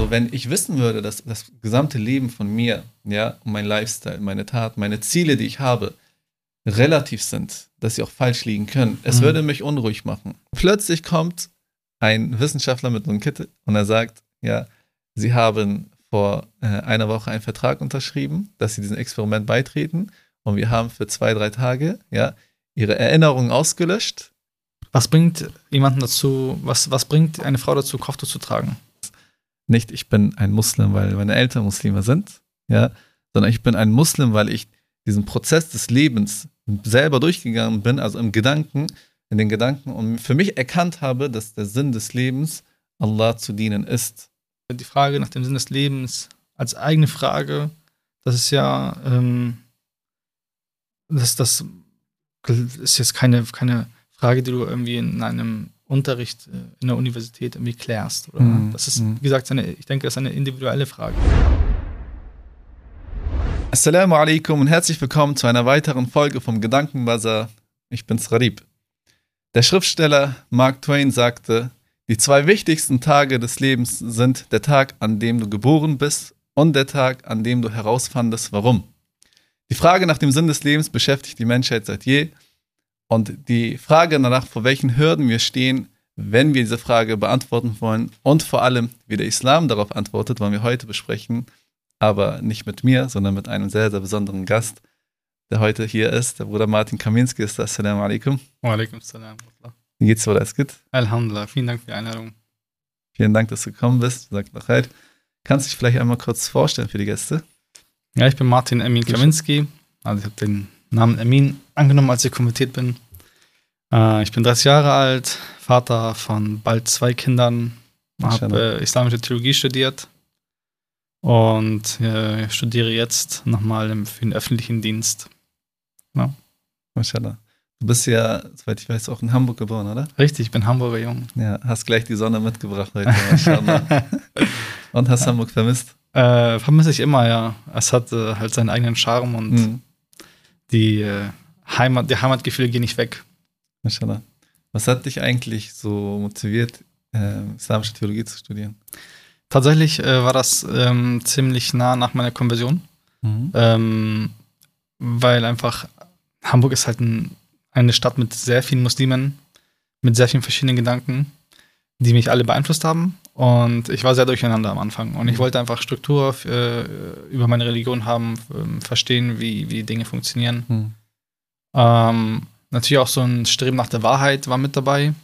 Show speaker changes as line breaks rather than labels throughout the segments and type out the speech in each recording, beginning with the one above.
Also wenn ich wissen würde, dass das gesamte Leben von mir, ja, mein Lifestyle, meine Tat, meine Ziele, die ich habe, relativ sind, dass sie auch falsch liegen können, es
Mhm.
würde mich unruhig machen. Plötzlich kommt ein Wissenschaftler mit so einem Kittel und er sagt, ja, sie haben vor äh, einer Woche einen Vertrag unterschrieben, dass sie diesem Experiment beitreten und wir haben für zwei, drei Tage, ja, ihre Erinnerungen ausgelöscht.
Was bringt jemanden dazu, was, was bringt eine Frau dazu, Kopftuch zu tragen?
Nicht, ich bin ein Muslim, weil meine Eltern Muslime sind, ja, sondern ich bin ein Muslim, weil ich diesen Prozess des Lebens selber durchgegangen bin, also im Gedanken, in den Gedanken und für mich erkannt habe, dass der Sinn des Lebens Allah zu dienen ist.
Die Frage nach dem Sinn des Lebens als eigene Frage, das ist ja, ähm, das, das ist jetzt keine, keine Frage, die du irgendwie in einem Unterricht äh, in der Universität irgendwie klärst.
Mhm,
Das ist,
mhm.
wie gesagt, eine, ich denke, das ist eine individuelle Frage.
Assalamu alaikum und herzlich willkommen zu einer weiteren Folge vom Gedankenbazar. Ich bin's Radib. Der Schriftsteller Mark Twain sagte, die zwei wichtigsten Tage des Lebens sind der Tag, an dem du geboren bist und der Tag, an dem du herausfandest, warum. Die Frage nach dem Sinn des Lebens beschäftigt die Menschheit seit je und die Frage danach, vor welchen Hürden wir stehen, wenn wir diese Frage beantworten wollen und vor allem, wie der Islam darauf antwortet, wollen wir heute besprechen aber nicht mit mir, sondern mit einem sehr, sehr besonderen Gast, der heute hier ist. Der Bruder Martin Kaminski ist. da. Assalamu alaikum.
Wa alaikum salam.
Wie geht's dir, alles gut?
Alhamdulillah, vielen Dank für die Einladung.
Vielen Dank, dass du gekommen bist. Sag Bescheid. Kannst du dich vielleicht einmal kurz vorstellen für die Gäste?
Ja, ich bin Martin Emin Kaminski. Also ich habe den Namen Emin angenommen, als ich konvertiert bin. Äh, ich bin 30 Jahre alt, Vater von bald zwei Kindern, habe äh, islamische Theologie studiert und äh, studiere jetzt nochmal im- für den öffentlichen Dienst.
Mashallah. Du bist ja, soweit ich weiß, auch in Hamburg geboren, oder?
Richtig, ich bin Hamburger Jung.
Ja, hast gleich die Sonne mitgebracht heute. Und hast Hamburg vermisst?
Äh, vermisse ich immer, ja. Es hat äh, halt seinen eigenen Charme und
Mhm.
Die äh, Heimat, die Heimatgefühle gehen nicht weg.
Mashallah. Was hat dich eigentlich so motiviert, äh, islamische Theologie zu studieren?
Tatsächlich äh, war das ähm, ziemlich nah nach meiner Konversion.
Mhm.
Ähm, weil einfach Hamburg ist halt ein, eine Stadt mit sehr vielen Muslimen, mit sehr vielen verschiedenen Gedanken, die mich alle beeinflusst haben. Und ich war sehr durcheinander am Anfang. Und ich
Mhm.
wollte einfach Struktur äh, über meine Religion haben, ähm, verstehen, wie, wie Dinge funktionieren.
Mhm.
Ähm, natürlich auch so ein Streben nach der Wahrheit war mit dabei.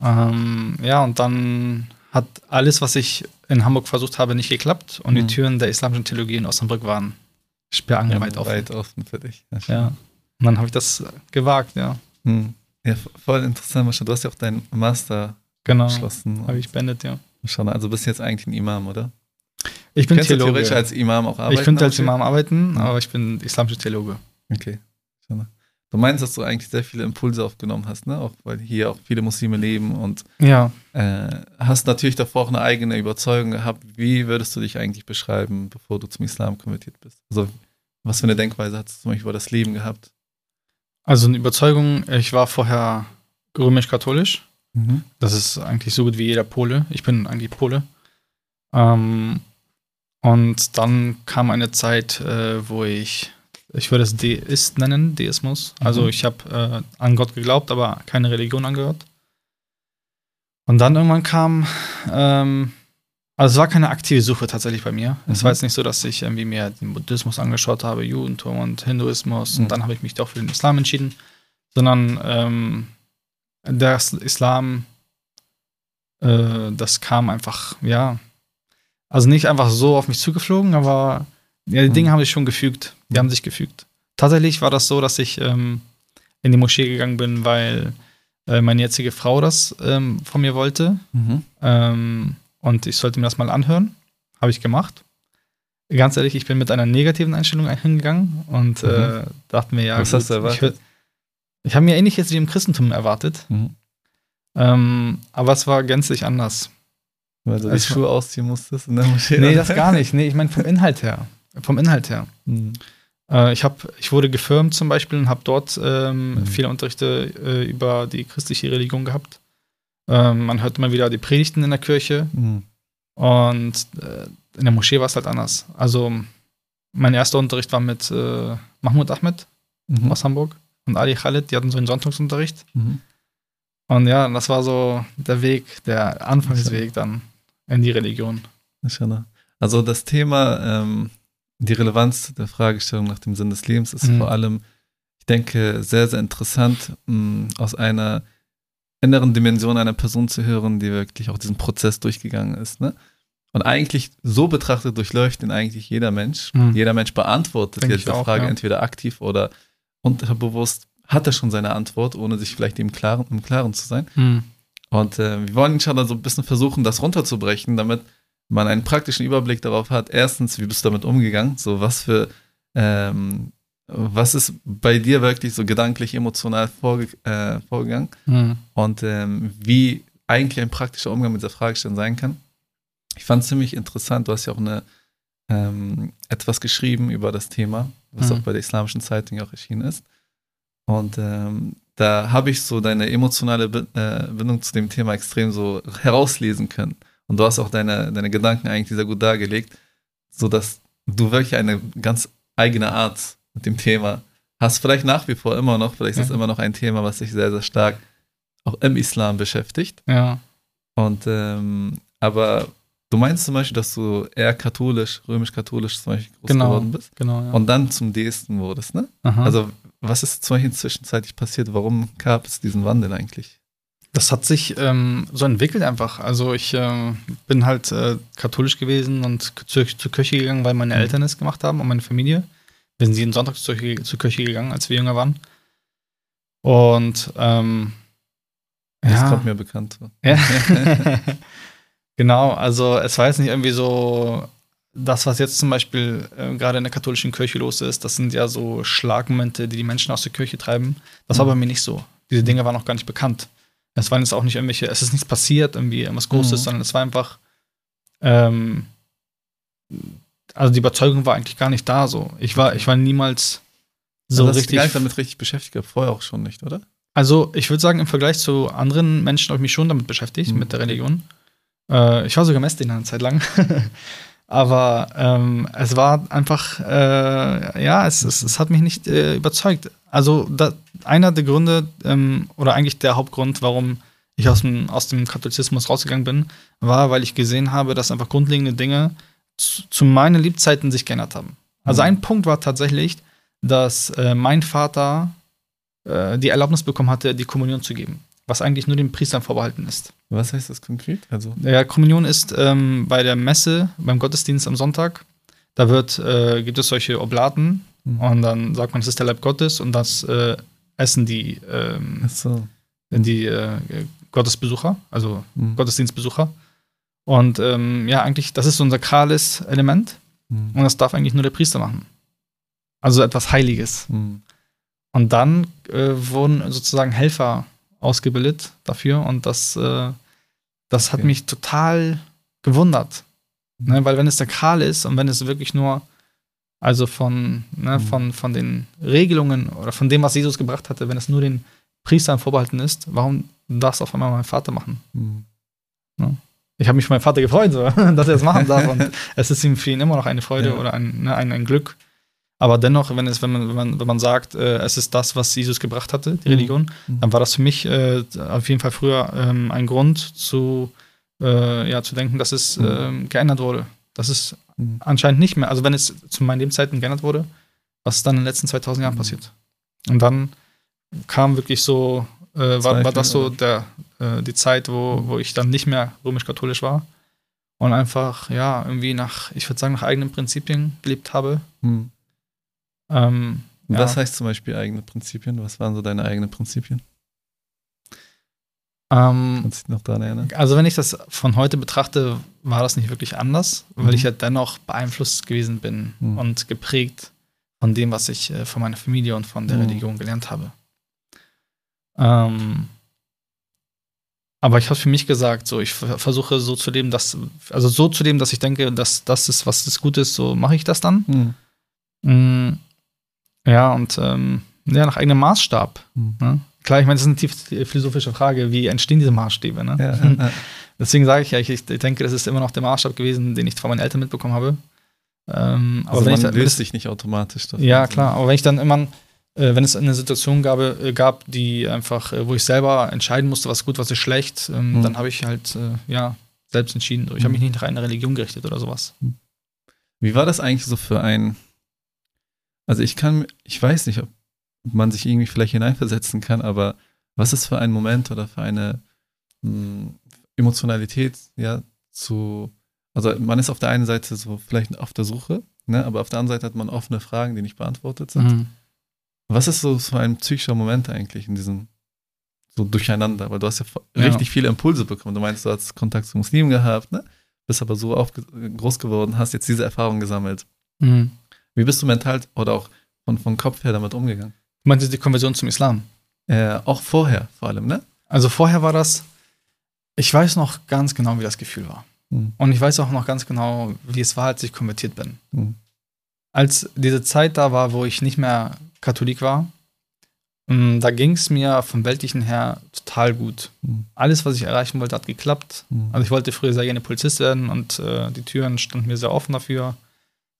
Ähm, ja, und dann hat alles, was ich in Hamburg versucht habe, nicht geklappt. Und
Mhm.
die Türen der islamischen Theologie in Osnabrück waren sperrangelweit offen.
Weit offen für dich.
Ja. Und dann habe ich das gewagt, ja.
Hm. Ja, voll interessant. Du hast ja auch deinen Master
Genau.
abgeschlossen.
Habe ich beendet, ja.
Mashallah. Also bist du jetzt eigentlich ein Imam, oder?
Ich bin
Kannst du theoretisch
Theologe.
als Imam auch arbeiten?
ich könnte als Imam arbeiten,
Mhm.
aber ich bin islamischer Theologe.
Okay. Du meinst, dass du eigentlich sehr viele Impulse aufgenommen hast, ne? Auch weil hier auch viele Muslime leben und
Ja.
äh, hast natürlich davor auch eine eigene Überzeugung gehabt. Wie würdest du dich eigentlich beschreiben, bevor du zum Islam konvertiert bist? Also, was für eine Denkweise hast du zum Beispiel über das Leben gehabt?
Also eine Überzeugung, ich war vorher römisch-katholisch.
Mhm.
Das ist eigentlich so gut wie jeder Pole. Ich bin eigentlich Pole. Ähm, und dann kam eine Zeit, äh, wo ich, ich würde es Deist nennen, Deismus. Also
Mhm.
ich habe äh, an Gott geglaubt, aber keine Religion angehört. Und dann irgendwann kam, ähm, also es war keine aktive Suche tatsächlich bei mir. Es
Mhm.
war jetzt nicht so, dass ich irgendwie mir den Buddhismus angeschaut habe, Judentum und Hinduismus
Mhm.
und dann habe ich mich doch für den Islam entschieden, sondern ähm, der Islam, äh, das kam einfach, ja, also nicht einfach so auf mich zugeflogen, aber ja, die
Mhm.
Dinge haben sich schon gefügt. Die haben sich gefügt. Tatsächlich war das so, dass ich ähm, in die Moschee gegangen bin, weil äh, meine jetzige Frau das ähm, von mir wollte.
Mhm.
Ähm, und ich sollte mir das mal anhören. Habe ich gemacht. Ganz ehrlich, ich bin mit einer negativen Einstellung hingegangen und äh, dachte mir, ja,
Mhm. Was hast du
ich,
erwartet?
Ich habe mir ähnliches wie im Christentum erwartet.
Mhm.
Ähm, aber es war gänzlich anders.
Weil du die
war-
Schuhe ausziehen musstest in der Moschee.
Nee, das gar nicht. Nee, ich meine vom Inhalt her. Vom Inhalt her.
Mhm.
Äh, ich, hab, ich wurde gefirmt zum Beispiel und habe dort ähm,
Mhm.
viele Unterrichte äh, über die christliche Religion gehabt. Ähm, man hört immer wieder die Predigten in der Kirche.
Mhm.
Und äh, in der Moschee war es halt anders. Also mein erster Unterricht war mit äh, Mahmoud Ahmed
Mhm.
aus Hamburg und Ali Khalid, die hatten so einen Sonntagsunterricht.
Mhm.
Und ja, das war so der Weg, der Anfangsweg dann in die Religion.
Also das Thema, ähm, die Relevanz der Fragestellung nach dem Sinn des Lebens ist
Mhm.
vor allem, ich denke, sehr, sehr interessant, mh, aus einer inneren Dimension einer Person zu hören, die wirklich auch diesen Prozess durchgegangen ist. Ne? Und eigentlich so betrachtet durchläuft ihn eigentlich jeder Mensch.
Mhm.
Jeder Mensch beantwortet diese
auch,
Frage
ja.
entweder aktiv oder unterbewusst hat er schon seine Antwort, ohne sich vielleicht im Klaren, im Klaren zu sein. Und äh, wir wollen inshallah so ein bisschen versuchen, das runterzubrechen, damit man einen praktischen Überblick darauf hat. Erstens, wie bist du damit umgegangen? So, was für, ähm, was ist bei dir wirklich so gedanklich, emotional vorge äh, vorgegangen?
Mhm.
Und ähm, wie eigentlich ein praktischer Umgang mit der Fragestellung sein kann. Ich fand es ziemlich interessant. Du hast ja auch eine, ähm, etwas geschrieben über das Thema, was
Mhm.
auch bei der Islamischen Zeitung auch erschienen ist. Und ähm, da habe ich so deine emotionale äh, Bindung zu dem Thema extrem so herauslesen können. Und du hast auch deine, deine Gedanken eigentlich sehr gut dargelegt, sodass du wirklich eine ganz eigene Art mit dem Thema hast. Vielleicht nach wie vor immer noch, vielleicht ist es
Ja.
immer noch ein Thema, was dich sehr, sehr stark auch im Islam beschäftigt.
Ja.
Und ähm, aber du meinst zum Beispiel, dass du eher katholisch, römisch-katholisch zum Beispiel groß
Genau.
geworden bist
Genau, ja.
und dann zum Deisten wurdest, ne?
Aha.
Also was ist zum Beispiel zwischenzeitlich passiert? Warum gab es diesen Wandel eigentlich?
Das hat sich ähm, so entwickelt einfach. Also ich ähm, bin halt äh, katholisch gewesen und zur, zur Kirche gegangen, weil meine
Mhm.
Eltern es gemacht haben und meine Familie. Wir sind jeden Sonntag zur, Kirche- zur Kirche gegangen, als wir jünger waren. Und ähm,
Das
ja,
kommt mir bekannt vor.
ja. genau, also es war jetzt nicht irgendwie so, das, was jetzt zum Beispiel äh, gerade in der katholischen Kirche los ist, das sind ja so Schlagmomente, die die Menschen aus der Kirche treiben. Das war
Mhm.
bei mir nicht so. Diese Dinge waren noch gar nicht bekannt. Es waren jetzt auch nicht irgendwelche, es ist nichts passiert, irgendwie irgendwas Großes,
Mhm.
sondern es war einfach, ähm, also die Überzeugung war eigentlich gar nicht da so. Ich war, ich war niemals so
So hast du
richtig.
gar nicht damit richtig beschäftigt, gehabt, vorher auch schon nicht, oder?
Also, ich würde sagen, im Vergleich zu anderen Menschen habe ich mich schon damit beschäftigt,
Mhm.
mit der Religion. Äh, ich war sogar Messdiener eine Zeit lang. Aber ähm, es war einfach, äh, ja, es, es, es hat mich nicht äh, überzeugt. Also, da, einer der Gründe, ähm, oder eigentlich der Hauptgrund, warum ich aus dem, aus dem Katholizismus rausgegangen bin, war, weil ich gesehen habe, dass einfach grundlegende Dinge zu, zu meinen Lebzeiten sich geändert haben. Also,
Mhm.
ein Punkt war tatsächlich, dass äh, mein Vater äh, die Erlaubnis bekommen hatte, die Kommunion zu geben, was eigentlich nur den Priestern vorbehalten ist.
Was heißt das konkret? Also,
Ja, Kommunion ist ähm, bei der Messe, beim Gottesdienst am Sonntag, da wird, äh, gibt es solche Oblaten
Mhm.
und dann sagt man, es ist der Leib Gottes und das äh, essen die, ähm,
so.
die äh, Gottesbesucher, also
Mhm.
Gottesdienstbesucher. Und ähm, ja, eigentlich, das ist so ein sakrales Element
Mhm.
und das darf eigentlich nur der Priester machen. Also etwas Heiliges.
Mhm.
Und dann äh, wurden sozusagen Helfer ausgebildet dafür und das, äh, das hat
Okay.
mich total gewundert. Ne? Weil wenn es sakral ist und wenn es wirklich nur, also von, ne,
Mhm.
von, von den Regelungen oder von dem, was Jesus gebracht hatte, wenn es nur den Priestern vorbehalten ist, warum darf es auf einmal mein Vater machen?
Mhm.
Ich habe mich für meinen Vater gefreut, so, dass er es machen darf. Und es ist ihm für ihn immer noch eine Freude
Ja.
oder ein, ne, ein, ein Glück. Aber dennoch, wenn, es, wenn, man, wenn, man, wenn man sagt, äh, es ist das, was Jesus gebracht hatte, die
Mhm.
Religion,
Mhm.
dann war das für mich äh, auf jeden Fall früher ähm, ein Grund zu, äh, ja, zu denken, dass es
Mhm.
ähm, geändert wurde. Das ist
Mhm.
anscheinend nicht mehr. Also wenn es zu meinen Lebzeiten geändert wurde, was ist dann in den letzten 2000 Jahren
Mhm.
passiert? Und dann kam wirklich so, äh, war, war das so der, äh, die Zeit, wo,
Mhm.
wo ich dann nicht mehr römisch-katholisch war und einfach, ja, irgendwie nach, ich würde sagen, nach eigenen Prinzipien gelebt habe.
Mhm.
Ähm, ja.
Was heißt zum Beispiel eigene Prinzipien? Was waren so deine eigenen Prinzipien?
ähm,
Kannst du dich noch daran erinnern?
Also wenn ich das von heute betrachte, war das nicht wirklich anders, weil
Mhm.
ich ja dennoch beeinflusst gewesen bin
Mhm.
und geprägt von dem, was ich äh, von meiner Familie und von der
Mhm.
Religion gelernt habe. Ähm, aber ich habe für mich gesagt, so ich ver- versuche so zu leben, dass also so zu leben, dass ich denke, dass das ist, was das gut ist, so mache ich das dann.
Mhm.
Ja und ähm, ja nach eigenem Maßstab.
Mhm.
Ne? Klar, ich meine, das ist eine tief philosophische Frage, wie entstehen diese Maßstäbe? Ne?
Ja, ja.
Deswegen sage ich ja, ich, ich denke, das ist immer noch der Maßstab gewesen, den ich von meinen Eltern mitbekommen habe. Ähm, aber
Also
wenn
man
ich,
löst sich nicht automatisch davon.
ja, klar, aber wenn ich dann immer, äh, wenn es eine Situation gab, äh, gab die einfach, äh, wo ich selber entscheiden musste, was ist gut, was ist schlecht, ähm,
Mhm.
dann habe ich halt, äh, ja, selbst entschieden. Ich habe mich nicht nach einer Religion gerichtet oder sowas.
Wie war das eigentlich so für ein, also ich kann, ich weiß nicht, ob man sich irgendwie vielleicht hineinversetzen kann, aber was ist für ein Moment oder für eine mh, Emotionalität, ja, zu, also man ist auf der einen Seite so vielleicht auf der Suche, ne, aber auf der anderen Seite hat man offene Fragen, die nicht beantwortet sind.
Mhm.
Was ist so für ein psychischer Moment eigentlich in diesem so durcheinander? Weil du hast ja,
Ja.
richtig viele Impulse bekommen. Du meinst, du hast Kontakt zu Muslimen gehabt, ne? Bist aber so groß geworden, hast jetzt diese Erfahrung gesammelt.
Mhm.
Wie bist du mental oder auch von, vom Kopf her damit umgegangen?
Du meintest die Konversion zum Islam?
Äh, auch vorher vor allem, ne?
Also vorher war das, ich weiß noch ganz genau, wie das Gefühl war.
Mhm.
Und ich weiß auch noch ganz genau, wie es war, als ich konvertiert bin.
Mhm.
Als diese Zeit da war, wo ich nicht mehr Katholik war, mh, da ging es mir vom Weltlichen her total gut.
Mhm.
Alles, was ich erreichen wollte, hat geklappt.
Mhm.
Also ich wollte früher sehr gerne Polizist werden und äh, die Türen standen mir sehr offen dafür.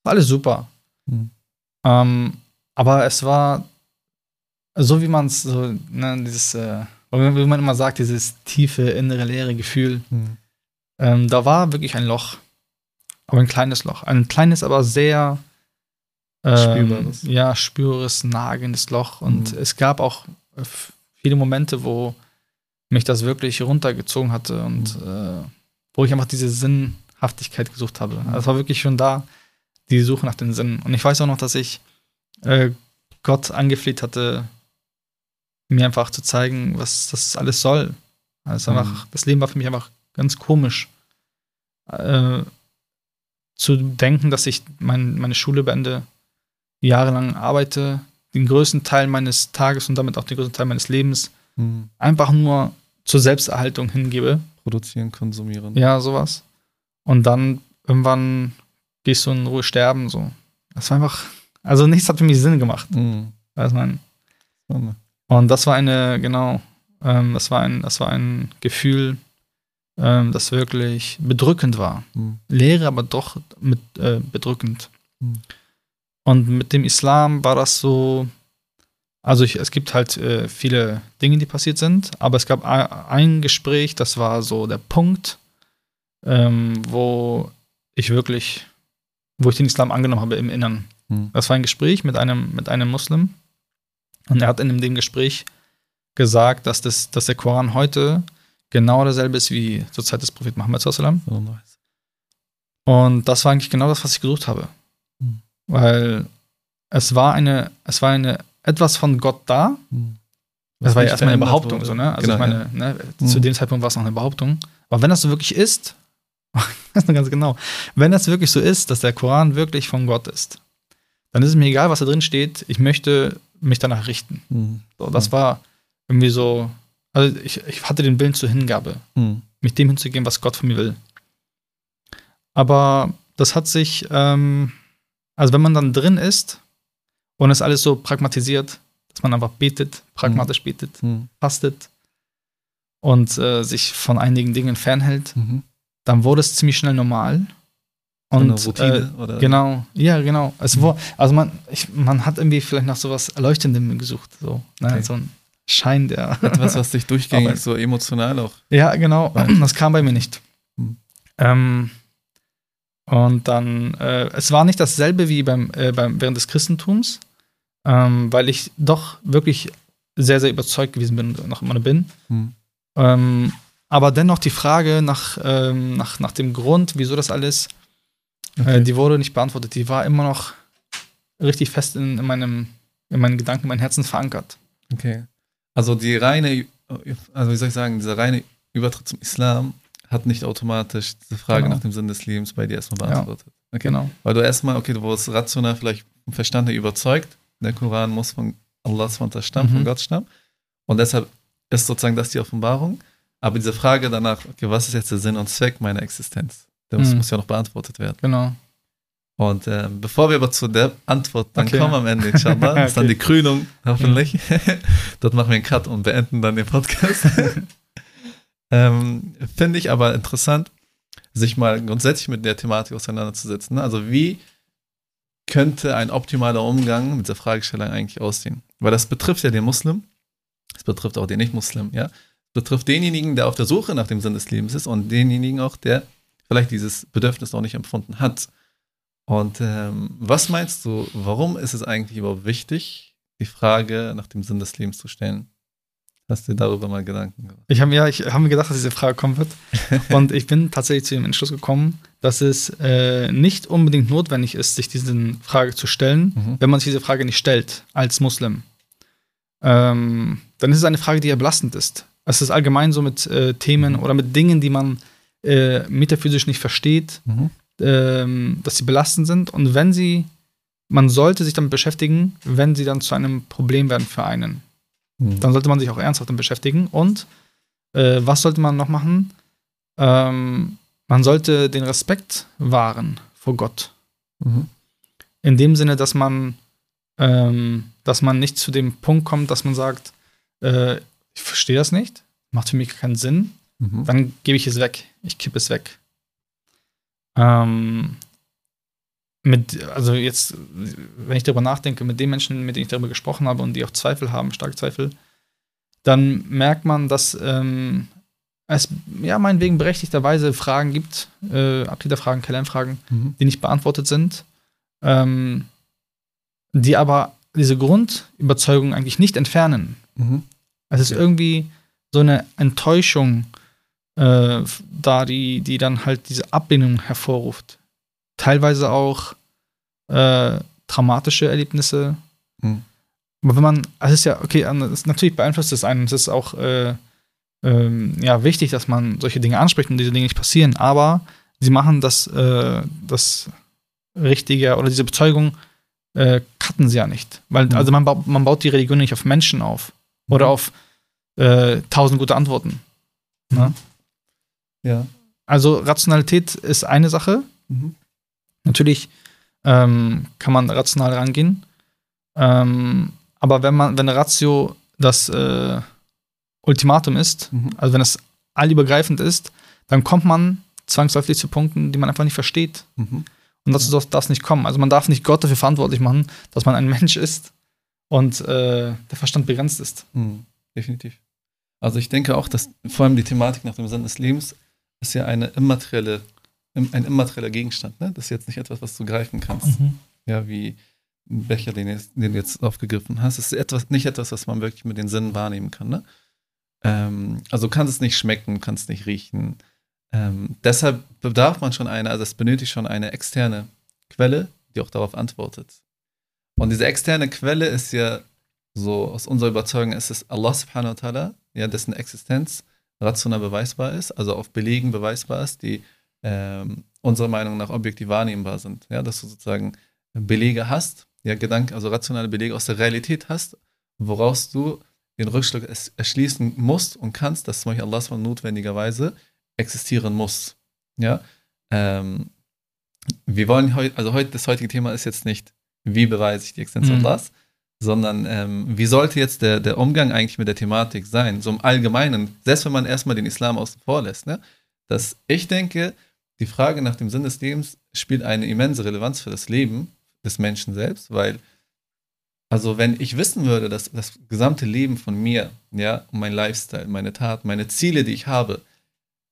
War alles super.
Mhm.
Ähm, aber es war so, wie man es so, ne, dieses, äh, wie man immer sagt, dieses tiefe, innere, leere Gefühl.
Mhm.
Ähm, da war wirklich ein Loch. Aber ein kleines Loch. Ein kleines, aber sehr ähm,
Spürbares.
Ja, spürbares, nagendes Loch. Und
Mhm.
es gab auch viele Momente, wo mich das wirklich runtergezogen hatte und äh, wo ich einfach diese Sinnhaftigkeit gesucht habe. Also es war wirklich schon da, die Suche nach den Sinn. Und ich weiß auch noch, dass ich äh, Gott angefleht hatte, mir einfach zu zeigen, was das alles soll. Also
Mhm.
einfach, das Leben war für mich einfach ganz komisch. Äh, zu denken, dass ich mein, meine Schule beende, jahrelang arbeite, den größten Teil meines Tages und damit auch den größten Teil meines Lebens
Mhm.
einfach nur zur Selbsterhaltung hingebe.
Produzieren, konsumieren.
Ja, sowas. Und dann irgendwann gehst du in Ruhe sterben, so. Das war einfach, also nichts hat für mich Sinn gemacht.
Mhm.
Weiß man. Und das war eine, genau, ähm, das war ein, das war ein Gefühl, ähm, das wirklich bedrückend war.
Mhm.
Leere, aber doch mit, äh, bedrückend.
Mhm.
Und mit dem Islam war das so, also ich, es gibt halt äh, viele Dinge, die passiert sind, aber es gab ein Gespräch, das war so der Punkt, ähm, wo ich wirklich, wo ich den Islam angenommen habe im Innern.
Mhm.
Das war ein Gespräch mit einem, mit einem Muslim. Und er hat in dem Gespräch gesagt, dass, das, dass der Koran heute genau dasselbe ist wie zur Zeit des Propheten Muhammad. Und das war eigentlich genau das, was ich gesucht habe.
Mhm.
Weil es war eine, es war eine etwas von Gott da.
Mhm.
Das
Was
war ja erstmal eine Behauptung,
wurde.
so, ne? Also
Genau,
ich meine, ne, zu
Mhm.
dem Zeitpunkt war es noch eine Behauptung. Aber wenn das so wirklich ist, ich weiß noch ganz genau, wenn das wirklich so ist, dass der Koran wirklich von Gott ist, dann ist es mir egal, was da drin steht. Ich möchte mich danach richten.
Mhm.
So, das
Mhm.
war irgendwie so, also ich, ich hatte den Willen zur Hingabe,
Mhm.
mich dem hinzugeben, was Gott von mir will. Aber das hat sich, ähm, also wenn man dann drin ist und es alles so pragmatisiert, dass man einfach betet, pragmatisch betet,
Mhm.
fastet und äh, sich von einigen Dingen fernhält,
Mhm.
Dann wurde es ziemlich schnell normal.
So eine
Und
Routine
äh,
oder
genau, ja, genau. Es war, also man, ich, man hat irgendwie vielleicht nach sowas Erleuchtendem gesucht, so, ne?
Okay.
so ein Schein, der
etwas, was dich durchgängig
Aber-
so emotional auch.
Ja, genau. Das kam bei mir nicht.
Hm.
Ähm, und dann, äh, es war nicht dasselbe wie beim, äh, beim während des Christentums, ähm, weil ich doch wirklich sehr, sehr überzeugt gewesen bin und noch immer bin.
Mhm.
Ähm, aber dennoch die Frage nach, ähm, nach, nach dem Grund, wieso das alles,
Okay.
äh, die wurde nicht beantwortet. Die war immer noch richtig fest in, in, meinem, in meinen Gedanken, in meinem Herzen verankert.
Okay. Also die reine, also wie soll ich sagen, dieser reine Übertritt zum Islam hat nicht automatisch diese Frage
Genau.
nach dem Sinn des Lebens bei dir erstmal
Ja.
beantwortet. Okay.
Genau.
Weil du erstmal, okay, du wurdest rational vielleicht vom Verstand her überzeugt, der Koran muss von Allah stammen,
Mhm.
von Gott stammen. Und deshalb ist sozusagen das die Offenbarung. Aber diese Frage danach, okay, was ist jetzt der Sinn und Zweck meiner Existenz? Muss,
Mhm.
muss ja noch beantwortet werden.
Genau.
Und ähm, bevor wir aber zu der Antwort dann
Okay.
kommen am Ende, inshallah, ist dann
Okay.
die Krönung, hoffentlich. Dort machen wir einen Cut und beenden dann den Podcast. Ähm, Finde ich aber interessant, sich mal grundsätzlich mit der Thematik auseinanderzusetzen. Also wie könnte ein optimaler Umgang mit der Fragestellung eigentlich aussehen? Weil das betrifft ja den Muslim, es betrifft auch den Nicht-Muslim, ja. Es betrifft denjenigen, der auf der Suche nach dem Sinn des Lebens ist und denjenigen auch, der vielleicht dieses Bedürfnis noch nicht empfunden hat. Und ähm, was meinst du, warum ist es eigentlich überhaupt wichtig, die Frage nach dem Sinn des Lebens zu stellen? Hast du dir darüber mal Gedanken gemacht?
Ich habe mir, ich hab mir gedacht, dass diese Frage kommen wird. Und ich bin tatsächlich zu dem Entschluss gekommen, dass es äh, nicht unbedingt notwendig ist, sich diese Frage zu stellen, mhm. wenn man sich diese Frage nicht stellt als Muslim. Ähm, dann ist es eine Frage, die ja belastend ist. Es ist allgemein so mit äh, Themen mhm. oder mit Dingen, die man äh, metaphysisch nicht versteht, mhm. ähm, dass sie belastend sind. Und wenn sie, man sollte sich damit beschäftigen, wenn sie dann zu einem Problem werden für einen. Mhm. Dann sollte man sich auch ernsthaft damit beschäftigen. Und äh, was sollte man noch machen? Ähm, man sollte den Respekt wahren vor Gott. Mhm. In dem Sinne, dass man, ähm, dass man nicht zu dem Punkt kommt, dass man sagt, äh, ich verstehe das nicht, macht für mich keinen Sinn, mhm. dann gebe ich es weg. Ich kippe es weg. Ähm, mit, also jetzt, wenn ich darüber nachdenke, mit den Menschen, mit denen ich darüber gesprochen habe und die auch Zweifel haben, starke Zweifel, dann merkt man, dass ähm, es ja meinetwegen berechtigterweise Fragen gibt, äh, Ableiterfragen, Kernfragen, mhm. die nicht beantwortet sind, ähm, die aber diese Grundüberzeugung eigentlich nicht entfernen. Mhm. Es ist ja. irgendwie so eine Enttäuschung äh, da, die, die dann halt diese Ablehnung hervorruft teilweise auch äh, traumatische Erlebnisse. Mhm. Aber wenn man, also es ist ja, okay, ist, natürlich beeinflusst es einen. Es ist auch äh, ähm, ja, wichtig, dass man solche Dinge anspricht und diese Dinge nicht passieren, aber sie machen das, äh, das Richtige oder diese Bezeugung äh, cutten sie ja nicht. Weil, mhm. also man, ba man baut die Religion nicht auf Menschen auf oder mhm. auf äh, tausend gute Antworten. Ne?
Ja.
Also Rationalität ist eine Sache, mhm. Natürlich ähm, kann man rational rangehen. Ähm, aber wenn man, wenn Ratio das äh, Ultimatum ist, mhm. also wenn es allübergreifend ist, dann kommt man zwangsläufig zu Punkten, die man einfach nicht versteht. Mhm. Und dazu darf das nicht kommen. Also man darf nicht Gott dafür verantwortlich machen, dass man ein Mensch ist und äh, der Verstand begrenzt ist.
Mhm. Definitiv. Also ich denke auch, dass vor allem die Thematik nach dem Sinn des Lebens ist ja eine immaterielle ein immaterieller Gegenstand. Ne? Das ist jetzt nicht etwas, was du greifen kannst. Mhm. Ja, wie ein Becher, den, jetzt, den du jetzt aufgegriffen hast. Das ist etwas, nicht etwas, was man wirklich mit den Sinnen wahrnehmen kann. Ne? Ähm, also du kannst es nicht schmecken, kannst es nicht riechen. Ähm, deshalb bedarf man schon eine, also es benötigt schon eine externe Quelle, die auch darauf antwortet. Und diese externe Quelle ist ja so, aus unserer Überzeugung ist es Allah subhanahu wa ta'ala, ja, dessen Existenz rational beweisbar ist, also auf Belegen beweisbar ist, die ähm, unserer Meinung nach objektiv wahrnehmbar sind. Ja, dass du sozusagen Belege hast, ja, Gedanken, also rationale Belege aus der Realität hast, woraus du den Rückschluss erschließen musst und kannst, dass zum Beispiel Allah von notwendigerweise existieren muss. Ja, ähm, wir wollen heute, also heute, das heutige Thema ist jetzt nicht, wie beweise ich die Existenz mhm. Allahs, sondern ähm, wie sollte jetzt der, der Umgang eigentlich mit der Thematik sein, so im Allgemeinen, selbst wenn man erstmal den Islam außen vor lässt, ne? dass ich denke, die Frage nach dem Sinn des Lebens spielt eine immense Relevanz für das Leben des Menschen selbst, weil, also wenn ich wissen würde, dass das gesamte Leben von mir, ja, mein Lifestyle, meine Taten, meine Ziele, die ich habe,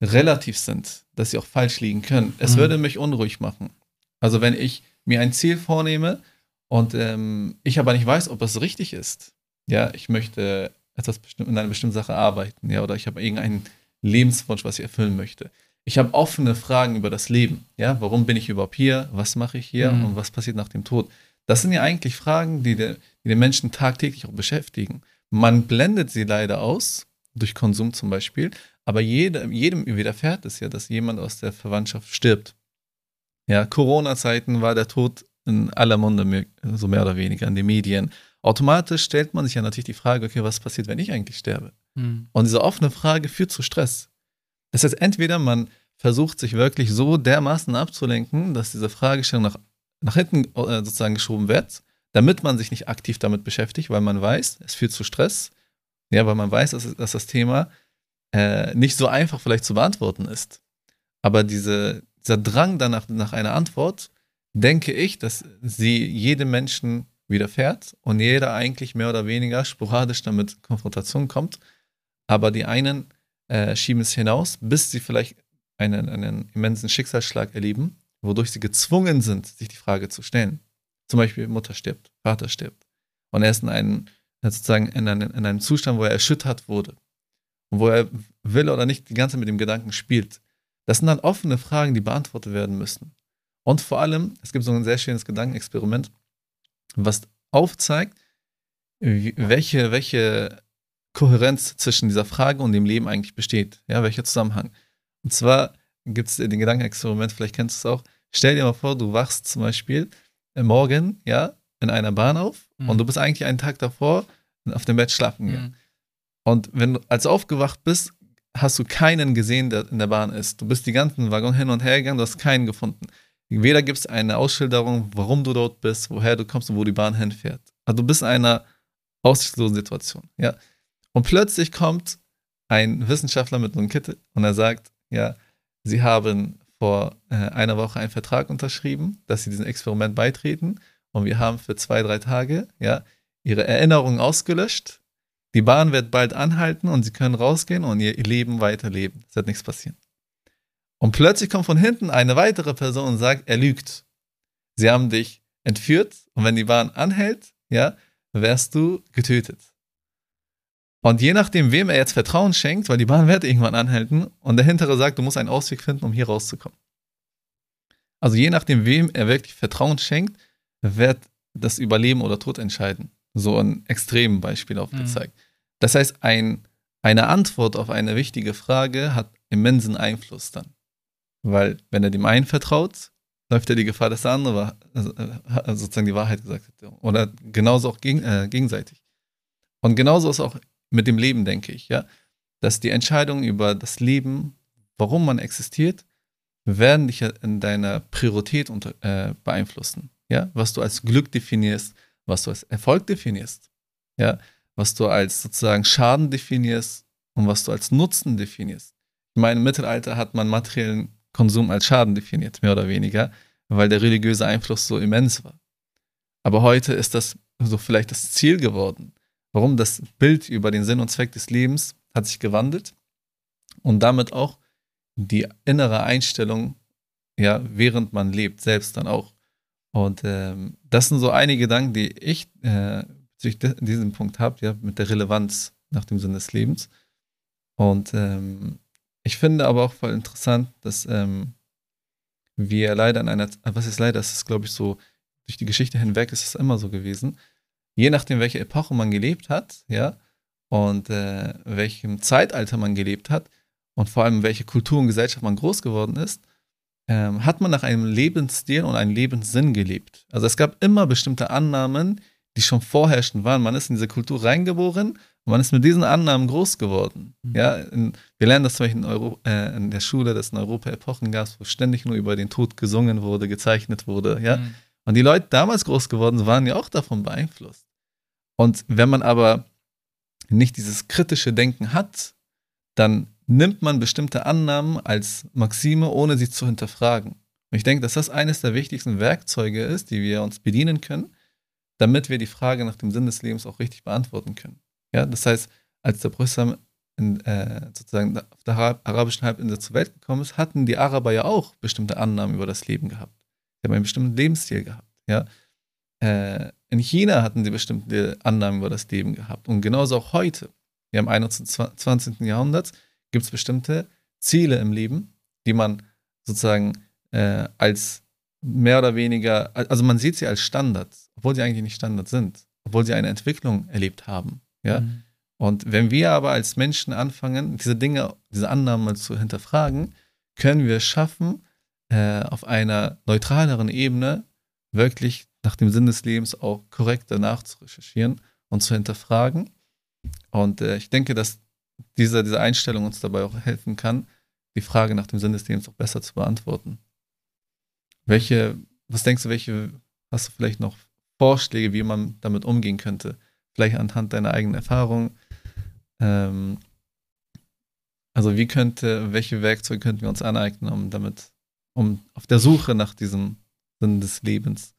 relativ sind, dass sie auch falsch liegen können, es mhm. würde mich unruhig machen. Also wenn ich mir ein Ziel vornehme und ähm, ich aber nicht weiß, ob es richtig ist, ja, ich möchte etwas in einer bestimmten Sache arbeiten, ja, oder ich habe irgendeinen Lebenswunsch, was ich erfüllen möchte ich habe offene Fragen über das Leben. Ja, warum bin ich überhaupt hier? Was mache ich hier? Mhm. Und was passiert nach dem Tod? Das sind ja eigentlich Fragen, die, der, die den Menschen tagtäglich auch beschäftigen. Man blendet sie leider aus, durch Konsum zum Beispiel, aber jede, jedem widerfährt es ja, dass jemand aus der Verwandtschaft stirbt. Ja, Corona-Zeiten war der Tod in aller Munde, so mehr oder weniger in den Medien. Automatisch stellt man sich ja natürlich die Frage, okay, was passiert, wenn ich eigentlich sterbe? Mhm. Und diese offene Frage führt zu Stress. Das heißt, entweder man versucht sich wirklich so dermaßen abzulenken, dass diese Fragestellung nach, nach hinten äh, sozusagen geschoben wird, damit man sich nicht aktiv damit beschäftigt, weil man weiß, es führt zu Stress. Ja, weil man weiß, dass, dass das Thema äh, nicht so einfach vielleicht zu beantworten ist. Aber diese, dieser Drang danach nach einer Antwort, denke ich, dass sie jedem Menschen widerfährt und jeder eigentlich mehr oder weniger sporadisch damit Konfrontation kommt. Aber die einen äh, schieben es hinaus, bis sie vielleicht einen, einen immensen Schicksalsschlag erleben, wodurch sie gezwungen sind, sich die Frage zu stellen. Zum Beispiel Mutter stirbt, Vater stirbt. Und er ist in einem, sozusagen in einem, in einem Zustand, wo er erschüttert wurde. Und wo er will oder nicht die ganze Zeit mit dem Gedanken spielt. Das sind dann offene Fragen, die beantwortet werden müssen. Und vor allem, es gibt so ein sehr schönes Gedankenexperiment, was aufzeigt, welche, welche Kohärenz zwischen dieser Frage und dem Leben eigentlich besteht. Ja, welcher Zusammenhang. Und zwar gibt es den Gedankenexperiment, vielleicht kennst du es auch. Stell dir mal vor, du wachst zum Beispiel morgen, ja, in einer Bahn auf mhm. und du bist eigentlich einen Tag davor auf dem Bett schlafen gegangen. Mhm. Und wenn du als aufgewacht bist, hast du keinen gesehen, der in der Bahn ist. Du bist die ganzen Waggon hin und her gegangen, du hast keinen gefunden. Weder gibt es eine Ausschilderung, warum du dort bist, woher du kommst und wo die Bahn hinfährt. Also du bist in einer aussichtslosen Situation, ja. Und plötzlich kommt ein Wissenschaftler mit einem Kittel und er sagt, ja, sie haben vor äh, einer Woche einen Vertrag unterschrieben, dass sie diesem Experiment beitreten und wir haben für zwei, drei Tage, ja, ihre Erinnerungen ausgelöscht. Die Bahn wird bald anhalten und sie können rausgehen und ihr Leben weiterleben. Es wird nichts passieren. Und plötzlich kommt von hinten eine weitere Person und sagt, er lügt. Sie haben dich entführt und wenn die Bahn anhält, ja, wärst du getötet. Und je nachdem, wem er jetzt Vertrauen schenkt, weil die Bahn wird irgendwann anhalten und der hintere sagt, du musst einen Ausweg finden, um hier rauszukommen. Also je nachdem, wem er wirklich Vertrauen schenkt, wird das Überleben oder Tod entscheiden. So ein extremen Beispiel aufgezeigt. Mhm. Das heißt, ein, eine Antwort auf eine wichtige Frage hat immensen Einfluss dann. Weil wenn er dem einen vertraut, läuft er die Gefahr, dass der andere also, äh, sozusagen die Wahrheit gesagt hat. Oder genauso auch geg äh, gegenseitig. Und genauso ist auch mit dem Leben, denke ich, ja. Dass die Entscheidungen über das Leben, warum man existiert, werden dich in deiner Priorität unter, äh, beeinflussen. Ja, was du als Glück definierst, was du als Erfolg definierst, ja, was du als sozusagen Schaden definierst und was du als Nutzen definierst. Ich meine, im Mittelalter hat man materiellen Konsum als Schaden definiert, mehr oder weniger, weil der religiöse Einfluss so immens war. Aber heute ist das so vielleicht das Ziel geworden. Warum das Bild über den Sinn und Zweck des Lebens hat sich gewandelt und damit auch die innere Einstellung, ja, während man lebt, selbst dann auch. Und ähm, das sind so einige Gedanken, die ich äh, bezüglich diesem Punkt habe, ja, mit der Relevanz nach dem Sinn des Lebens. Und ähm, ich finde aber auch voll interessant, dass ähm, wir leider in einer, was ist leider, das ist glaube ich so, durch die Geschichte hinweg ist es immer so gewesen, je nachdem, welche Epoche man gelebt hat, ja, und äh, welchem Zeitalter man gelebt hat und vor allem welche Kultur und Gesellschaft man groß geworden ist, ähm, hat man nach einem Lebensstil und einem Lebenssinn gelebt. Also es gab immer bestimmte Annahmen, die schon vorherrschend waren. Man ist in diese Kultur reingeboren und man ist mit diesen Annahmen groß geworden. Mhm. Ja, in, wir lernen das zum Beispiel in, Euro, äh, in der Schule, dass es in Europa Epochen gab, wo ständig nur über den Tod gesungen wurde, gezeichnet wurde. Ja? Mhm. Und die Leute damals groß geworden sind, waren ja auch davon beeinflusst. Und wenn man aber nicht dieses kritische Denken hat, dann nimmt man bestimmte Annahmen als Maxime, ohne sie zu hinterfragen. Und ich denke, dass das eines der wichtigsten Werkzeuge ist, die wir uns bedienen können, damit wir die Frage nach dem Sinn des Lebens auch richtig beantworten können. Ja, das heißt, als der Prophet in, äh, sozusagen auf der arabischen Halbinsel zur Welt gekommen ist, hatten die Araber ja auch bestimmte Annahmen über das Leben gehabt. Sie haben einen bestimmten Lebensstil gehabt. Ja? Äh, in China hatten sie bestimmte Annahmen über das Leben gehabt. Und genauso auch heute. Wir haben 21. Jahrhundert, gibt es bestimmte Ziele im Leben, die man sozusagen äh, als mehr oder weniger, also man sieht sie als Standards, obwohl sie eigentlich nicht Standard sind, obwohl sie eine Entwicklung erlebt haben. Ja? Mhm. Und wenn wir aber als Menschen anfangen, diese Dinge, diese Annahmen zu hinterfragen, können wir schaffen, äh, auf einer neutraleren Ebene wirklich nach dem Sinn des Lebens auch korrekt danach zu recherchieren und zu hinterfragen. Und äh, ich denke, dass diese, diese Einstellung uns dabei auch helfen kann, die Frage nach dem Sinn des Lebens auch besser zu beantworten. Welche, was denkst du, welche, hast du vielleicht noch Vorschläge, wie man damit umgehen könnte? Vielleicht anhand deiner eigenen Erfahrung. Ähm, Also wie könnte, welche Werkzeuge könnten wir uns aneignen, um damit, um auf der Suche nach diesem Sinn des Lebens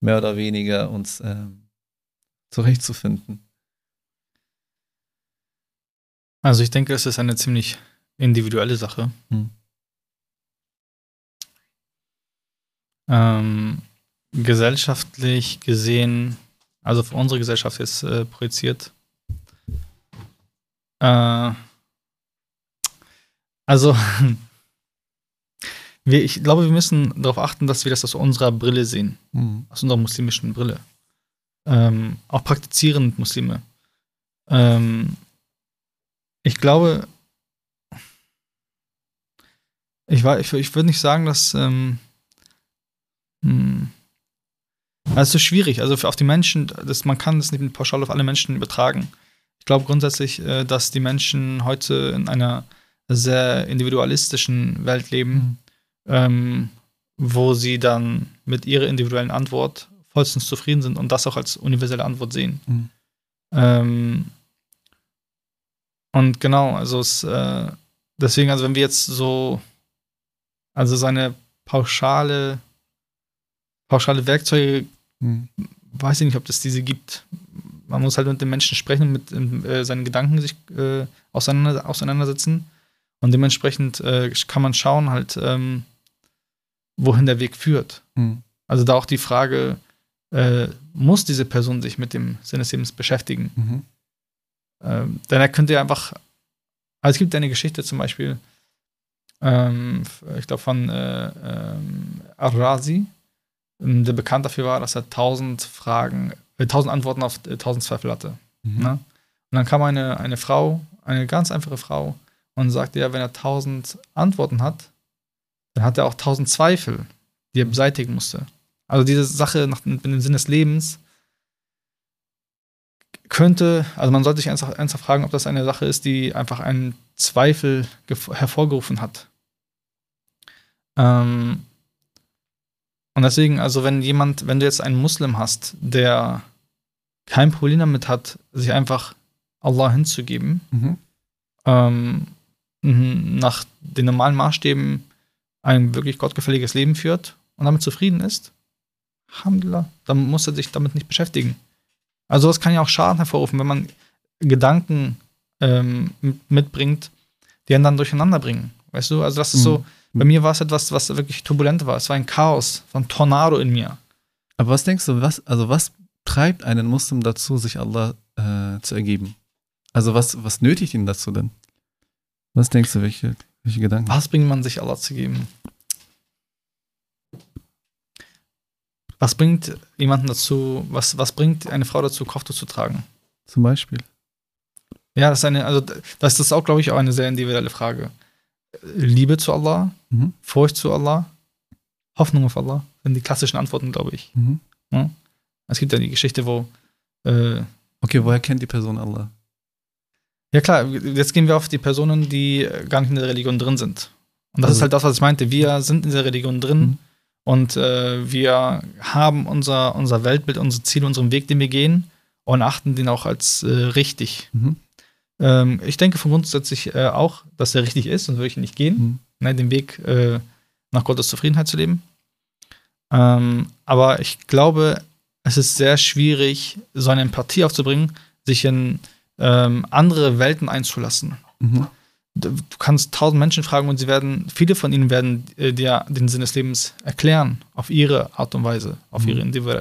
mehr oder weniger uns ähm, zurechtzufinden?
Also ich denke, es ist eine ziemlich individuelle Sache. Hm. Ähm, gesellschaftlich gesehen, also für unsere Gesellschaft jetzt äh, projiziert, äh, also wir, ich glaube, wir müssen darauf achten, dass wir das aus unserer Brille sehen, mhm. aus unserer muslimischen Brille. Ähm, auch praktizierend Muslime. Ähm, ich glaube, ich, ich, ich würde nicht sagen, dass. Ähm, hm, das ist so schwierig. Also für, auf die Menschen, das, man kann das nicht pauschal auf alle Menschen übertragen. Ich glaube grundsätzlich, äh, dass die Menschen heute in einer sehr individualistischen Welt leben, mhm. ähm, wo sie dann mit ihrer individuellen Antwort vollstens zufrieden sind und das auch als universelle Antwort sehen. Mhm. Ähm, und genau, also es, äh, deswegen, also wenn wir jetzt so, also seine pauschale, pauschale Werkzeuge, hm. weiß ich nicht, ob es diese gibt. Man muss halt mit den Menschen sprechen und mit äh, seinen Gedanken sich äh, auseinander, auseinandersetzen. Und dementsprechend äh, kann man schauen, halt, ähm, wohin der Weg führt. Hm. Also da auch die Frage, äh, muss diese Person sich mit dem Sinn des Lebens beschäftigen? Mhm. Ähm, denn er könnte ja einfach, also es gibt eine Geschichte zum Beispiel, ähm, ich glaube von äh, ähm, Ar-Razi, ähm, der bekannt dafür war, dass er tausend Fragen, äh, tausend Antworten auf äh, tausend Zweifel hatte. Mhm. Ne? Und dann kam eine, eine Frau, eine ganz einfache Frau, und sagte, ja, wenn er tausend Antworten hat, dann hat er auch tausend Zweifel, die er beseitigen musste. Also diese Sache nach dem Sinn des Lebens könnte, also man sollte sich ernsthaft, ernsthaft fragen, ob das eine Sache ist, die einfach einen Zweifel hervorgerufen hat. Ähm, und deswegen, also wenn jemand, wenn du jetzt einen Muslim hast, der kein Problem damit hat, sich einfach Allah hinzugeben, mhm. ähm, nach den normalen Maßstäben ein wirklich gottgefälliges Leben führt und damit zufrieden ist, Alhamdulillah, dann muss er sich damit nicht beschäftigen. Also das kann ja auch Schaden hervorrufen, wenn man Gedanken ähm, mitbringt, die einen dann durcheinander bringen. Weißt du? Also das ist mhm. so, bei mir war es etwas, was wirklich turbulent war. Es war ein Chaos, so ein Tornado in mir.
Aber was denkst du, was, also was treibt einen Muslim dazu, sich Allah äh, zu ergeben? Also was, was nötigt ihn dazu denn? Was denkst du, welche, welche Gedanken?
Was bringt man sich Allah zu geben? Was bringt jemanden dazu, was, was bringt eine Frau dazu, Kofte zu tragen?
Zum Beispiel.
Ja, das ist eine, also das ist auch, glaube ich, auch eine sehr individuelle Frage. Liebe zu Allah, mhm. Furcht zu Allah, Hoffnung auf Allah, sind die klassischen Antworten, glaube ich. Mhm. Ja? Es gibt ja die Geschichte, wo. Äh,
okay, woher kennt die Person Allah?
Ja, klar, jetzt gehen wir auf die Personen, die gar nicht in der Religion drin sind. Und das also, ist halt das, was ich meinte. Wir sind in der Religion drin. Mhm. Und äh, wir haben unser, unser Weltbild, unsere Ziele, unseren Weg, den wir gehen und achten den auch als äh, richtig. Mhm. Ähm, ich denke von grundsätzlich äh, auch, dass der richtig ist und würde ich nicht gehen, mhm. ne, den Weg äh, nach Gottes Zufriedenheit zu leben. Ähm, aber ich glaube, es ist sehr schwierig, so eine Empathie aufzubringen, sich in ähm, andere Welten einzulassen. Mhm du kannst tausend Menschen fragen und sie werden, viele von ihnen werden äh, dir den Sinn des Lebens erklären, auf ihre Art und Weise, auf mhm. ihre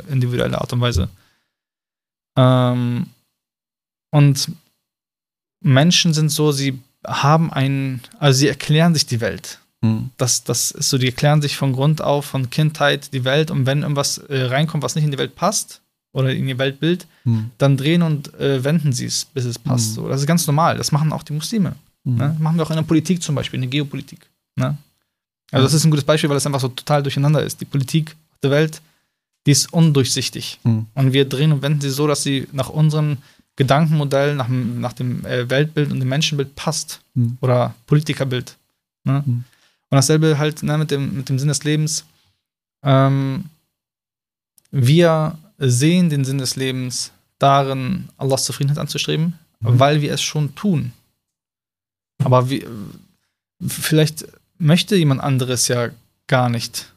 individuelle Art und Weise. Ähm, und Menschen sind so, sie haben einen, also sie erklären sich die Welt. Mhm. Das, das ist so, die erklären sich von Grund auf, von Kindheit die Welt und wenn irgendwas äh, reinkommt, was nicht in die Welt passt oder in ihr Weltbild, mhm. dann drehen und äh, wenden sie es, bis es passt. Mhm. So, das ist ganz normal. Das machen auch die Muslime. Ne? Machen wir auch in der Politik zum Beispiel, in der Geopolitik. Ne? Also, das ist ein gutes Beispiel, weil es einfach so total durcheinander ist. Die Politik der Welt, die ist undurchsichtig. Mhm. Und wir drehen und wenden sie so, dass sie nach unserem Gedankenmodell, nach, nach dem äh, Weltbild und dem Menschenbild passt. Mhm. Oder Politikerbild. Ne? Mhm. Und dasselbe halt ne, mit, dem, mit dem Sinn des Lebens. Ähm, wir sehen den Sinn des Lebens darin, Allahs Zufriedenheit anzustreben, mhm. weil wir es schon tun. Aber wie, vielleicht möchte jemand anderes ja gar nicht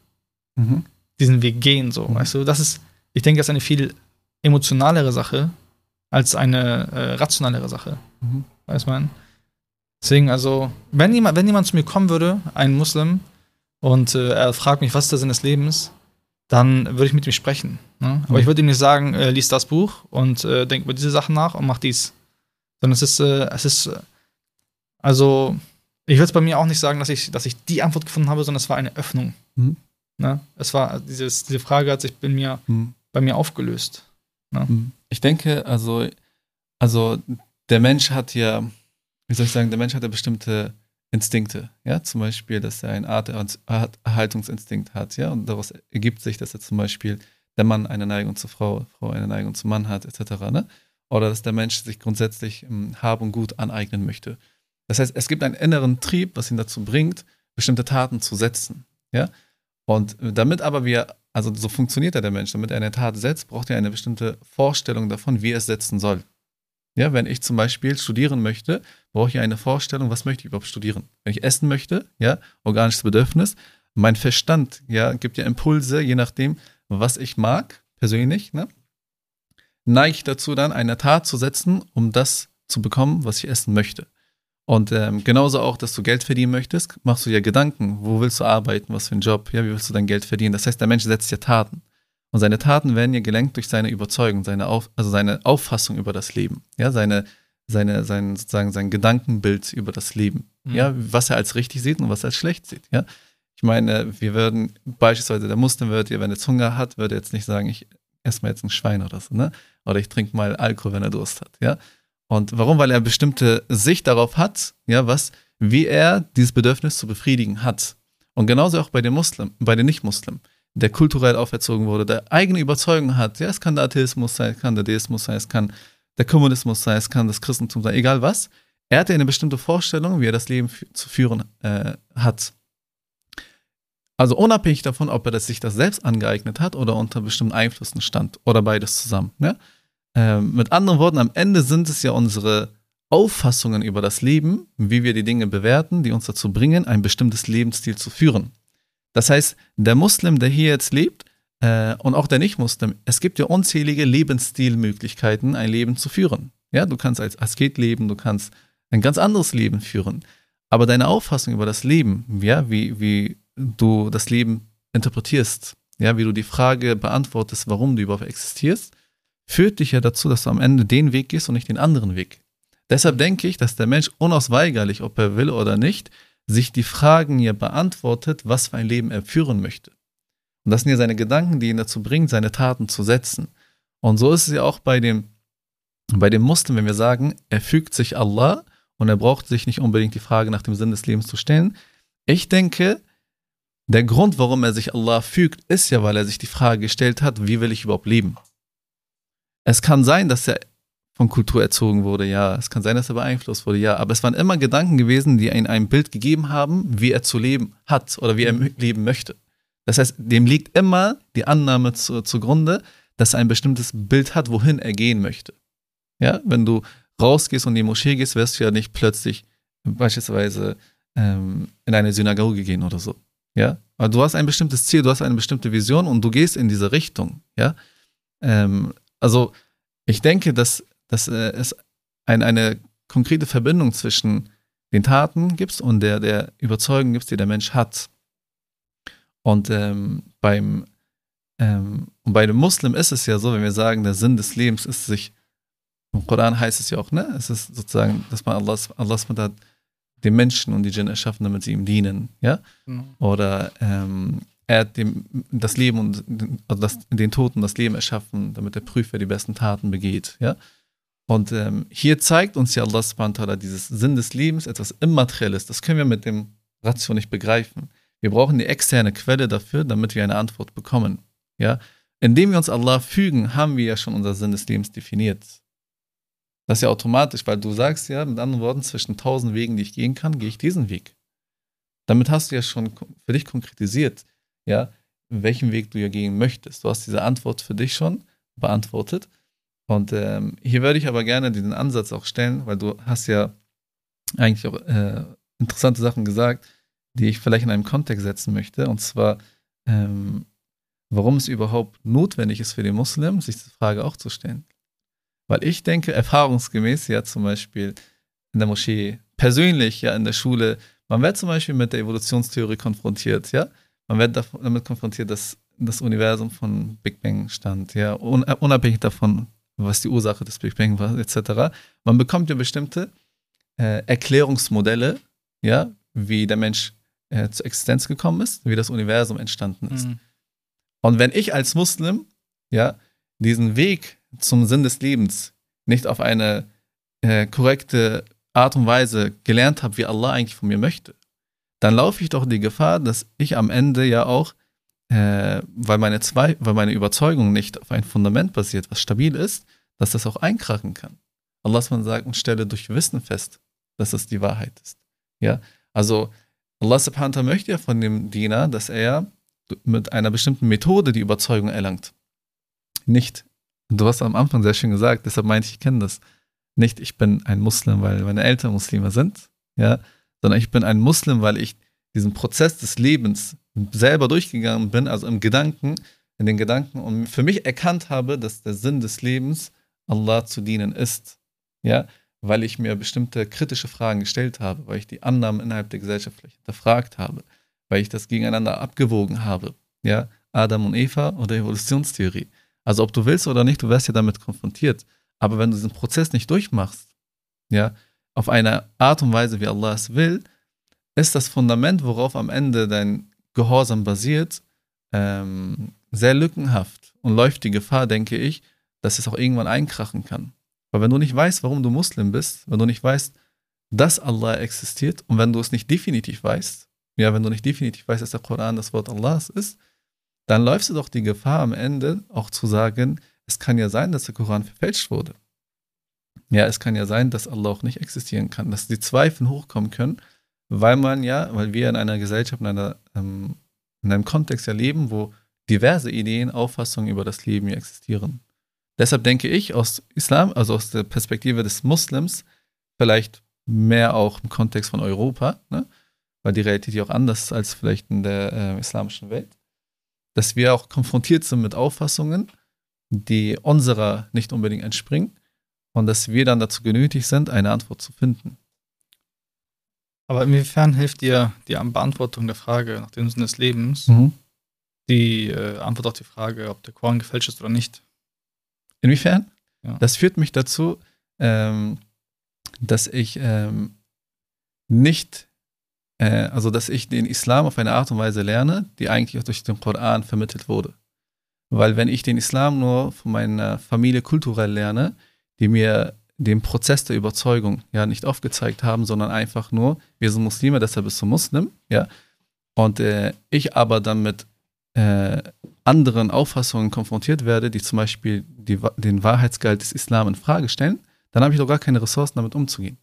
Mhm.
diesen Weg gehen, so,
Mhm.
weißt du? Das ist, ich denke, das ist eine viel emotionalere Sache als eine äh, rationalere Sache,
Mhm.
weiß man. Deswegen, also, wenn jemand, wenn jemand zu mir kommen würde, ein Muslim, und äh, er fragt mich, was ist der Sinn des Lebens, dann würde ich mit ihm sprechen. Ne? Aber
Mhm.
ich würde ihm nicht sagen, äh, lies das Buch und äh, denk über diese Sachen nach und mach dies. Sondern es ist, äh, es ist, äh, also, ich würde es bei mir auch nicht sagen, dass ich, dass ich die Antwort gefunden habe, sondern es war eine Öffnung.
Mhm.
Ne? Es war, dieses, diese Frage hat sich bei mir,
Mhm.
bei mir aufgelöst.
Ich denke, also, also der Mensch hat ja, wie soll ich sagen, der Mensch hat ja bestimmte Instinkte, ja, zum Beispiel, dass er einen Art Art- Erhaltungsinstinkt hat, ja, und daraus ergibt sich, dass er zum Beispiel der Mann eine Neigung zur Frau, Frau eine Neigung zum Mann hat, etc., ne? Oder dass der Mensch sich grundsätzlich ähm, Hab und Gut aneignen möchte. Das heißt, es gibt einen inneren Trieb, was ihn dazu bringt, bestimmte Taten zu setzen, ja. Und damit aber wir, also so funktioniert ja der Mensch, damit er eine Tat setzt, braucht er eine bestimmte Vorstellung davon, wie er es setzen soll. Ja, wenn ich zum Beispiel studieren möchte, brauche ich eine Vorstellung, was möchte ich überhaupt studieren. Wenn ich essen möchte, ja, organisches Bedürfnis, mein Verstand, ja, gibt ja Impulse, je nachdem, was ich mag, persönlich, ne, neige ich dazu dann, eine Tat zu setzen, um das zu bekommen, was ich essen möchte. Und ähm, genauso auch, dass du Geld verdienen möchtest, machst du ja Gedanken, wo willst du arbeiten, was für ein Job, ja, wie willst du dein Geld verdienen. Das heißt, der Mensch setzt ja Taten. Und seine Taten werden ja gelenkt durch seine Überzeugung, seine Auf, also seine Auffassung über das Leben, ja, seine, seine, sein, sozusagen sein Gedankenbild über das Leben,
Mhm.
ja, was er als richtig sieht und was er als schlecht sieht, ja. Ich meine, wir würden beispielsweise, der Muslim ja, wenn er jetzt Hunger hat, würde jetzt nicht sagen, ich esse mal jetzt ein Schwein oder so, ne? Oder ich trinke mal Alkohol, wenn er Durst hat, ja. Und warum? Weil er bestimmte Sicht darauf hat, ja, was, wie er dieses Bedürfnis zu befriedigen hat. Und genauso auch bei den Muslim, bei den Nicht-Muslim, der kulturell auferzogen wurde, der eigene Überzeugung hat, ja, es kann der Atheismus sein, es kann der Deismus sein, es kann der Kommunismus sein, es kann das Christentum sein, egal was. Er hatte eine bestimmte Vorstellung, wie er das Leben zu führen äh, hat. Also unabhängig davon, ob er das, sich das selbst angeeignet hat oder unter bestimmten Einflüssen stand oder beides zusammen. Ja? Ähm, mit anderen Worten, am Ende sind es ja unsere Auffassungen über das Leben, wie wir die Dinge bewerten, die uns dazu bringen, ein bestimmtes Lebensstil zu führen. Das heißt, der Muslim, der hier jetzt lebt, äh, und auch der Nicht-Muslim, es gibt ja unzählige Lebensstilmöglichkeiten, ein Leben zu führen. Ja, du kannst als Asket leben, du kannst ein ganz anderes Leben führen. Aber deine Auffassung über das Leben, ja, wie, wie du das Leben interpretierst, ja, wie du die Frage beantwortest, warum du überhaupt existierst, führt dich ja dazu, dass du am Ende den Weg gehst und nicht den anderen Weg. Deshalb denke ich, dass der Mensch unausweigerlich, ob er will oder nicht, sich die Fragen ja beantwortet, was für ein Leben er führen möchte. Und das sind ja seine Gedanken, die ihn dazu bringen, seine Taten zu setzen. Und so ist es ja auch bei dem, bei dem Muslim, wenn wir sagen, er fügt sich Allah und er braucht sich nicht unbedingt die Frage nach dem Sinn des Lebens zu stellen. Ich denke, der Grund, warum er sich Allah fügt, ist ja, weil er sich die Frage gestellt hat, wie will ich überhaupt leben? Es kann sein, dass er von Kultur erzogen wurde, ja. Es kann sein, dass er beeinflusst wurde, ja. Aber es waren immer Gedanken gewesen, die ihm ein Bild gegeben haben, wie er zu leben hat oder wie er leben möchte. Das heißt, dem liegt immer die Annahme zu, zugrunde, dass er ein bestimmtes Bild hat, wohin er gehen möchte. Ja, wenn du rausgehst und in die Moschee gehst, wirst du ja nicht plötzlich beispielsweise ähm, in eine Synagoge gehen oder so. Ja, aber du hast ein bestimmtes Ziel, du hast eine bestimmte Vision und du gehst in diese Richtung. Ja, ähm, also ich denke, dass, dass äh, es ein, eine konkrete Verbindung zwischen den Taten gibt und der, der Überzeugung gibt, die der Mensch hat. Und ähm, beim ähm, und bei dem Muslim ist es ja so, wenn wir sagen, der Sinn des Lebens ist sich, im Koran heißt es ja auch, ne? Es ist sozusagen, dass man Allah, Allah den Menschen und die Djinn erschaffen, damit sie ihm dienen, ja?
Genau.
Oder ähm, er hat dem, das Leben und also das, den Toten das Leben erschaffen, damit der Prüfer die besten Taten begeht, ja? Und ähm, hier zeigt uns ja Allah subhanahu wa dieses Sinn des Lebens, etwas Immaterielles. Das können wir mit dem Ratio nicht begreifen. Wir brauchen die externe Quelle dafür, damit wir eine Antwort bekommen. Ja, indem wir uns Allah fügen, haben wir ja schon unser Sinn des Lebens definiert. Das ist ja automatisch, weil du sagst ja, mit anderen Worten, zwischen tausend Wegen, die ich gehen kann, gehe ich diesen Weg. Damit hast du ja schon für dich konkretisiert, ja, welchen Weg du ja gehen möchtest. Du hast diese Antwort für dich schon beantwortet. Und ähm, hier würde ich aber gerne diesen Ansatz auch stellen, weil du hast ja eigentlich auch äh, interessante Sachen gesagt, die ich vielleicht in einem Kontext setzen möchte. Und zwar, ähm, warum es überhaupt notwendig ist für den Muslim, sich diese Frage auch zu stellen. Weil ich denke, erfahrungsgemäß ja zum Beispiel in der Moschee, persönlich ja in der Schule, man wird zum Beispiel mit der Evolutionstheorie konfrontiert, ja. Man wird damit konfrontiert, dass das Universum von Big Bang stand, ja, unabhängig davon, was die Ursache des Big Bang war, etc. Man bekommt ja bestimmte äh, Erklärungsmodelle, ja, wie der Mensch äh, zur Existenz gekommen ist, wie das Universum entstanden ist. Mhm. Und wenn ich als Muslim, ja, diesen Weg zum Sinn des Lebens nicht auf eine äh, korrekte Art und Weise gelernt habe, wie Allah eigentlich von mir möchte, dann laufe ich doch die Gefahr, dass ich am Ende ja auch, äh, weil, meine zwei, weil meine Überzeugung nicht auf ein Fundament basiert, was stabil ist, dass das auch einkrachen kann. Allah sagt und stelle durch Wissen fest, dass es die Wahrheit ist. Ja, also Allah subhanahu möchte ja von dem Diener, dass er mit einer bestimmten Methode die Überzeugung erlangt. Nicht, du hast am Anfang sehr schön gesagt, deshalb meinte ich, ich kenne das. Nicht, ich bin ein Muslim, weil meine Eltern Muslime sind, ja, sondern ich bin ein Muslim, weil ich diesen Prozess des Lebens selber durchgegangen bin, also im Gedanken, in den Gedanken und für mich erkannt habe, dass der Sinn des Lebens Allah zu dienen ist. Ja, weil ich mir bestimmte kritische Fragen gestellt habe, weil ich die Annahmen innerhalb der Gesellschaft vielleicht hinterfragt habe, weil ich das gegeneinander abgewogen habe. Ja, Adam und Eva oder Evolutionstheorie. Also ob du willst oder nicht, du wirst ja damit konfrontiert. Aber wenn du diesen Prozess nicht durchmachst, ja, auf eine Art und Weise, wie Allah es will, ist das Fundament, worauf am Ende dein Gehorsam basiert, ähm, sehr lückenhaft und läuft die Gefahr, denke ich, dass es auch irgendwann einkrachen kann. Weil wenn du nicht weißt, warum du Muslim bist, wenn du nicht weißt, dass Allah existiert und wenn du es nicht definitiv weißt, ja, wenn du nicht definitiv weißt, dass der Koran das Wort Allahs ist, dann läufst du doch die Gefahr am Ende auch zu sagen, es kann ja sein, dass der Koran verfälscht wurde. Ja, es kann ja sein, dass Allah auch nicht existieren kann, dass die Zweifel hochkommen können, weil man ja, weil wir in einer Gesellschaft, in, einer, ähm, in einem Kontext erleben, wo diverse Ideen, Auffassungen über das Leben hier existieren. Deshalb denke ich aus Islam, also aus der Perspektive des Muslims, vielleicht mehr auch im Kontext von Europa, ne? weil die Realität ja auch anders ist als vielleicht in der äh, islamischen Welt, dass wir auch konfrontiert sind mit Auffassungen, die unserer nicht unbedingt entspringen und dass wir dann dazu genötigt sind, eine Antwort zu finden.
Aber inwiefern hilft dir die Beantwortung der Frage nach dem Sinn des Lebens mhm. die äh, Antwort auf die Frage, ob der Koran gefälscht ist oder nicht?
Inwiefern? Ja. Das führt mich dazu, ähm, dass ich ähm, nicht, äh, also dass ich den Islam auf eine Art und Weise lerne, die eigentlich auch durch den Koran vermittelt wurde. Weil wenn ich den Islam nur von meiner Familie kulturell lerne, die mir den Prozess der Überzeugung ja nicht aufgezeigt haben, sondern einfach nur, wir sind Muslime, deshalb bist du Muslim, ja. Und äh, ich aber dann mit äh, anderen Auffassungen konfrontiert werde, die zum Beispiel die, den Wahrheitsgehalt des Islam in Frage stellen, dann habe ich doch gar keine Ressourcen, damit umzugehen.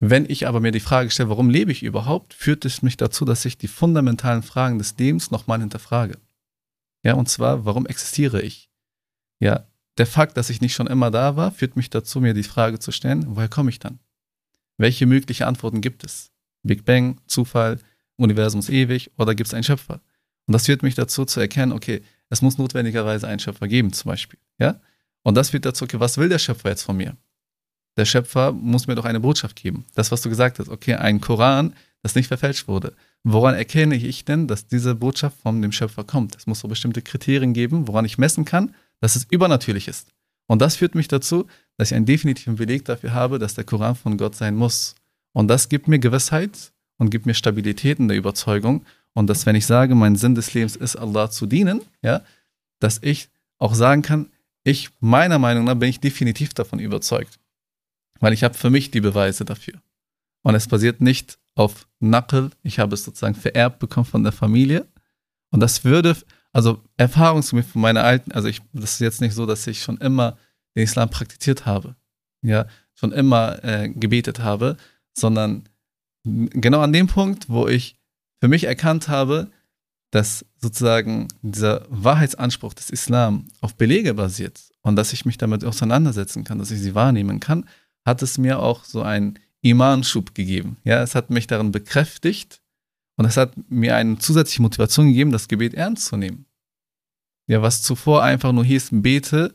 Wenn ich aber mir die Frage stelle, warum lebe ich überhaupt, führt es mich dazu, dass ich die fundamentalen Fragen des Lebens nochmal hinterfrage. Ja, und zwar, warum existiere ich? Ja, der Fakt, dass ich nicht schon immer da war, führt mich dazu, mir die Frage zu stellen, woher komme ich dann? Welche mögliche Antworten gibt es? Big Bang, Zufall, Universum ist ewig oder gibt es einen Schöpfer? Und das führt mich dazu zu erkennen, okay, es muss notwendigerweise einen Schöpfer geben, zum Beispiel. Ja? Und das führt dazu, okay, was will der Schöpfer jetzt von mir? Der Schöpfer muss mir doch eine Botschaft geben. Das, was du gesagt hast, okay, ein Koran, das nicht verfälscht wurde. Woran erkenne ich denn, dass diese Botschaft von dem Schöpfer kommt? Es muss so bestimmte Kriterien geben, woran ich messen kann, dass es übernatürlich ist. Und das führt mich dazu, dass ich einen definitiven Beleg dafür habe, dass der Koran von Gott sein muss. Und das gibt mir Gewissheit und gibt mir Stabilität in der Überzeugung und dass, wenn ich sage, mein Sinn des Lebens ist, Allah zu dienen, ja, dass ich auch sagen kann, ich, meiner Meinung nach, bin ich definitiv davon überzeugt. Weil ich habe für mich die Beweise dafür. Und es basiert nicht auf Nackel, ich habe es sozusagen vererbt bekommen von der Familie. Und das würde, also erfahrungsgemäß von meiner alten, also ich, das ist jetzt nicht so, dass ich schon immer den Islam praktiziert habe, ja, schon immer äh, gebetet habe, sondern genau an dem Punkt, wo ich für mich erkannt habe, dass sozusagen dieser Wahrheitsanspruch des Islam auf Belege basiert und dass ich mich damit auseinandersetzen kann, dass ich sie wahrnehmen kann, hat es mir auch so einen Iman-Schub gegeben. Ja, es hat mich darin bekräftigt und es hat mir eine zusätzliche Motivation gegeben, das Gebet ernst zu nehmen. Ja, was zuvor einfach nur hieß, bete,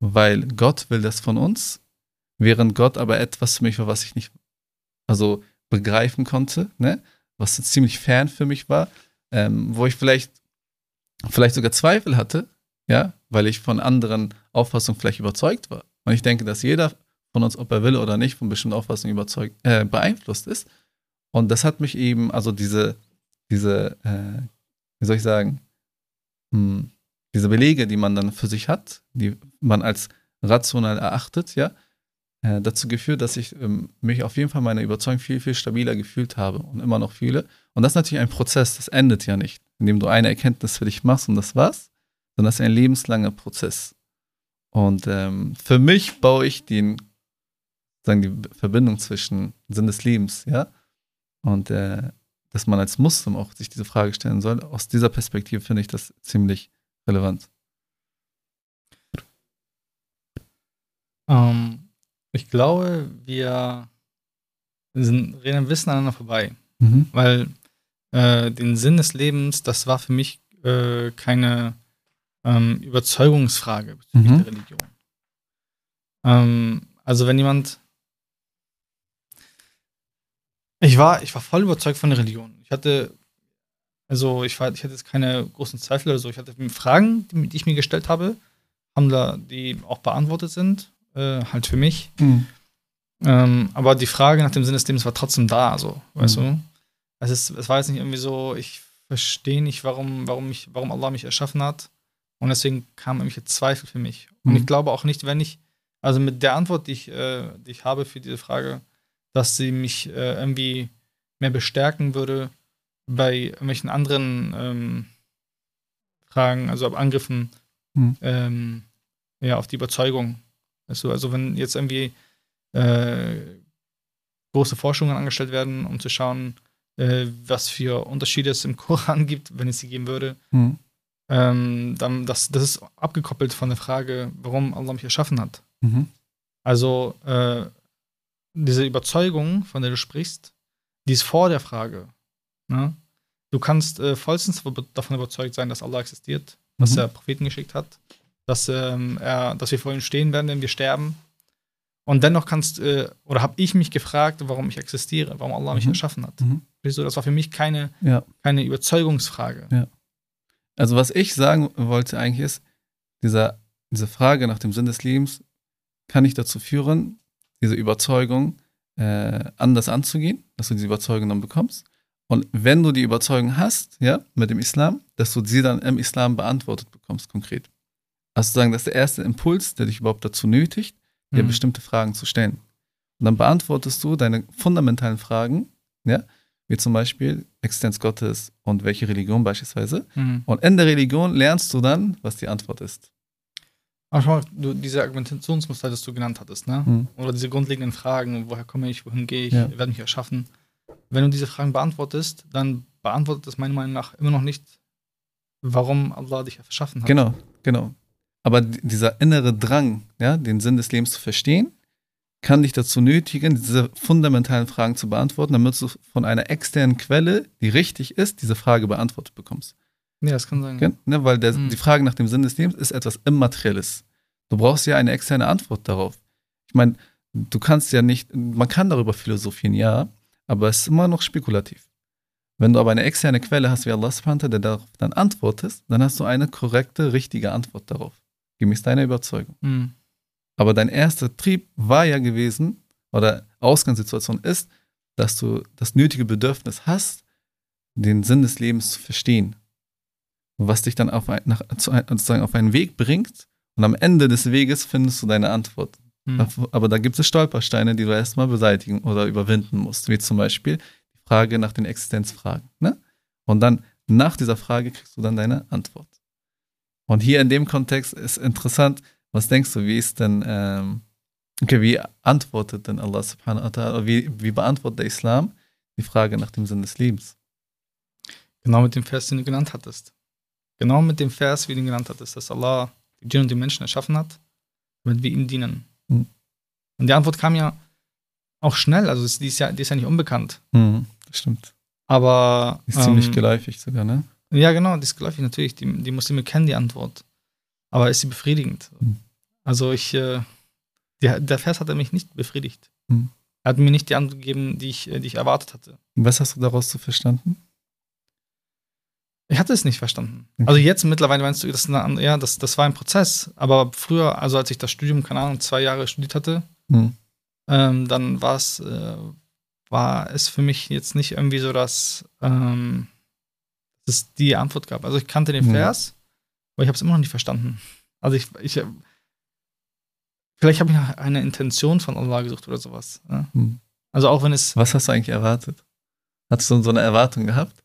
weil Gott will das von uns, während Gott aber etwas für mich war, was ich nicht also begreifen konnte, ne? was ziemlich fern für mich war, ähm, wo ich vielleicht, vielleicht sogar Zweifel hatte, ja, weil ich von anderen Auffassungen vielleicht überzeugt war. Und ich denke, dass jeder von uns, ob er will oder nicht, von bestimmten Auffassungen überzeugt, äh, beeinflusst ist. Und das hat mich eben, also diese, diese, äh, wie soll ich sagen, hm, diese Belege, die man dann für sich hat, die man als rational erachtet, ja, äh, dazu geführt, dass ich ähm, mich auf jeden Fall meiner Überzeugung viel, viel stabiler gefühlt habe und immer noch fühle. Und das ist natürlich ein Prozess, das endet ja nicht, indem du eine Erkenntnis für dich machst und das war's, sondern das ist ein lebenslanger Prozess. Und ähm, für mich baue ich den, sagen die Verbindung zwischen Sinn des Lebens, ja, und äh, dass man als Muslim auch sich diese Frage stellen soll. Aus dieser Perspektive finde ich das ziemlich relevant.
Ähm, ich glaube, wir sind, reden ein bisschen aneinander vorbei.
Mhm.
Weil äh, den Sinn des Lebens, das war für mich äh, keine ähm, Überzeugungsfrage bezüglich
Mhm.
der Religion. Ähm, also wenn jemand ich war, ich war voll überzeugt von der Religion. Ich hatte, also ich war, ich hatte jetzt keine großen Zweifel oder so. Ich hatte Fragen, die, die ich mir gestellt habe, haben da, die auch beantwortet sind, äh, halt für mich.
Mhm.
Ähm, aber die Frage nach dem Sinn des Lebens war trotzdem da, so, weißt
Mhm.
du? Es, ist, es war jetzt nicht irgendwie so, ich verstehe nicht, warum, warum, mich, warum Allah mich erschaffen hat. Und deswegen kamen irgendwelche Zweifel für mich. Und
Mhm.
ich glaube auch nicht, wenn ich, also mit der Antwort, die ich, äh, die ich habe für diese Frage, dass sie mich äh, irgendwie mehr bestärken würde bei irgendwelchen anderen ähm, Fragen, also ab Angriffen
Mhm.
ähm, ja, auf die Überzeugung. Du, also wenn jetzt irgendwie äh, große Forschungen angestellt werden, um zu schauen, äh, was für Unterschiede es im Koran gibt, wenn es sie geben würde,
Mhm.
ähm, dann das, das ist abgekoppelt von der Frage, warum Allah mich erschaffen hat.
Mhm.
Also äh, diese Überzeugung, von der du sprichst, die ist vor der Frage. Ne? Du kannst äh, vollstens davon überzeugt sein, dass Allah existiert, dass
Mhm.
er Propheten geschickt hat, dass, ähm, er, dass wir vor ihm stehen werden, wenn wir sterben. Und dennoch kannst, äh, oder habe ich mich gefragt, warum ich existiere, warum Allah mich
Mhm.
erschaffen hat.
Mhm.
Das war für mich keine,
Ja.
keine Überzeugungsfrage.
Also was ich sagen wollte eigentlich ist, dieser, diese Frage nach dem Sinn des Lebens kann dich dazu führen, diese Überzeugung äh, anders anzugehen, dass du diese Überzeugung dann bekommst. Und wenn du die Überzeugung hast, ja, mit dem Islam, dass du sie dann im Islam beantwortet bekommst, konkret. Also sagen, das ist der erste Impuls, der dich überhaupt dazu nötigt, dir
Mhm.
bestimmte Fragen zu stellen. Und dann beantwortest du deine fundamentalen Fragen, ja, wie zum Beispiel Existenz Gottes und welche Religion beispielsweise.
Mhm.
Und in der Religion lernst du dann, was die Antwort ist.
Aber schau mal, du, diese Argumentationsmuster, das du genannt hattest, ne?
Hm.
Oder diese grundlegenden Fragen, woher komme ich, wohin gehe ich,
Ja.
werde mich erschaffen. Wenn du diese Fragen beantwortest, dann beantwortet das meiner Meinung nach immer noch nicht, warum Allah dich erschaffen hat.
Genau, genau. Aber dieser innere Drang, ja, den Sinn des Lebens zu verstehen, kann dich dazu nötigen, diese fundamentalen Fragen zu beantworten, damit du von einer externen Quelle, die richtig ist, diese Frage beantwortet bekommst.
Ja, das kann sein.
Gen- Ne, weil der,
Mhm.
die Frage nach dem Sinn des Lebens ist etwas Immaterielles. Du brauchst ja eine externe Antwort darauf. Ich meine, du kannst ja nicht, man kann darüber philosophieren, ja, aber es ist immer noch spekulativ. Wenn du aber eine externe Quelle hast wie Allah subhanahu der darauf dann antwortest, dann hast du eine korrekte, richtige Antwort darauf. Gemäß deiner Überzeugung.
Mhm.
Aber dein erster Trieb war ja gewesen, oder Ausgangssituation ist, dass du das nötige Bedürfnis hast, den Sinn des Lebens zu verstehen. Was dich dann auf, ein, nach, zu, ein- sozusagen auf einen Weg bringt und am Ende des Weges findest du deine Antwort.
Mhm.
Aber da gibt es Stolpersteine, die du erstmal beseitigen oder überwinden musst, wie zum Beispiel die Frage nach den Existenzfragen. Ne? Und dann nach dieser Frage kriegst du dann deine Antwort. Und hier in dem Kontext ist interessant, was denkst du, wie ist denn, ähm, okay, wie antwortet denn Allah subhanahu wa ta'ala, wie, wie beantwortet der Islam die Frage nach dem Sinn des Lebens?
Genau mit dem Vers, den du genannt hattest. Genau mit dem Vers, wie du ihn genannt hattest, dass Allah die Djinn und die Menschen erschaffen hat, damit wir ihm dienen.
Mhm.
Und die Antwort kam ja auch schnell. Also die ist ja, die ist ja nicht unbekannt.
Mhm, das stimmt.
Aber
Ist ziemlich
ähm,
geläufig sogar, ne?
Ja, genau, die ist geläufig natürlich. Die, die Muslime kennen die Antwort. Aber ist sie befriedigend?
Mhm.
Also ich, äh, die, der Vers hat er mich nicht befriedigt.
Mhm.
Er hat mir nicht die Antwort gegeben, die ich, die ich erwartet hatte.
Und was hast du daraus so verstanden?
Ich hatte es nicht verstanden. Also jetzt mittlerweile meinst du, das, eine, ja, das, das war ein Prozess. Aber früher, also als ich das Studium, keine Ahnung, zwei Jahre studiert hatte,
Mhm.
ähm, dann war es, äh, war es für mich jetzt nicht irgendwie so, dass ähm, es die Antwort gab. Also ich kannte den
Mhm.
Vers, aber ich habe es immer noch nicht verstanden. Also ich, ich vielleicht habe ich nach eine Intention von Allah gesucht oder sowas. Ja?
Mhm.
Also auch wenn es,
Was hast du eigentlich erwartet? Hattest du so eine Erwartung gehabt?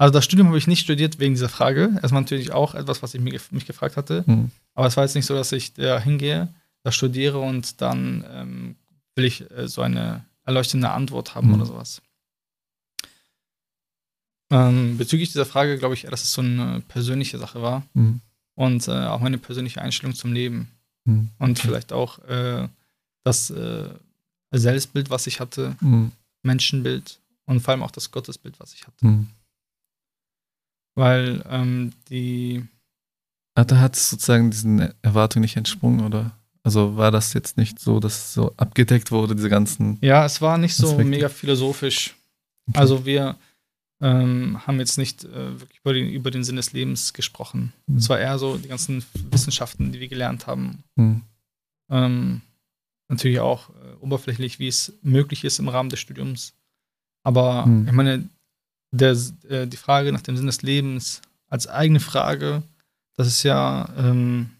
Also das Studium habe ich nicht studiert wegen dieser Frage. Erstmal natürlich auch etwas, was ich mich, gef- mich gefragt hatte.
Mhm.
Aber es war jetzt nicht so, dass ich da hingehe, da studiere und dann ähm, will ich äh, so eine erleuchtende Antwort haben
Mhm.
oder sowas. Ähm, bezüglich dieser Frage glaube ich, dass es so eine persönliche Sache war
Mhm.
und äh, auch meine persönliche Einstellung zum Leben
Mhm.
und vielleicht auch äh, das äh, Selbstbild, was ich hatte,
Mhm.
Menschenbild und vor allem auch das Gottesbild, was ich hatte. Weil ähm, die
Ah, Da hat es sozusagen diesen Erwartungen nicht entsprungen, oder? Also war das jetzt nicht so, dass es so abgedeckt wurde, diese ganzen.
Ja, es war nicht so
Aspekte.
mega philosophisch.
Okay.
Also wir ähm, haben jetzt nicht äh, wirklich über den, über den Sinn des Lebens gesprochen.
Mhm.
Es war eher so die ganzen Wissenschaften, die wir gelernt haben.
Mhm.
Ähm, natürlich auch äh, oberflächlich, wie es möglich ist im Rahmen des Studiums. Aber
Mhm.
ich meine, der, äh, die Frage nach dem Sinn des Lebens als eigene Frage, das ist ja, ähm,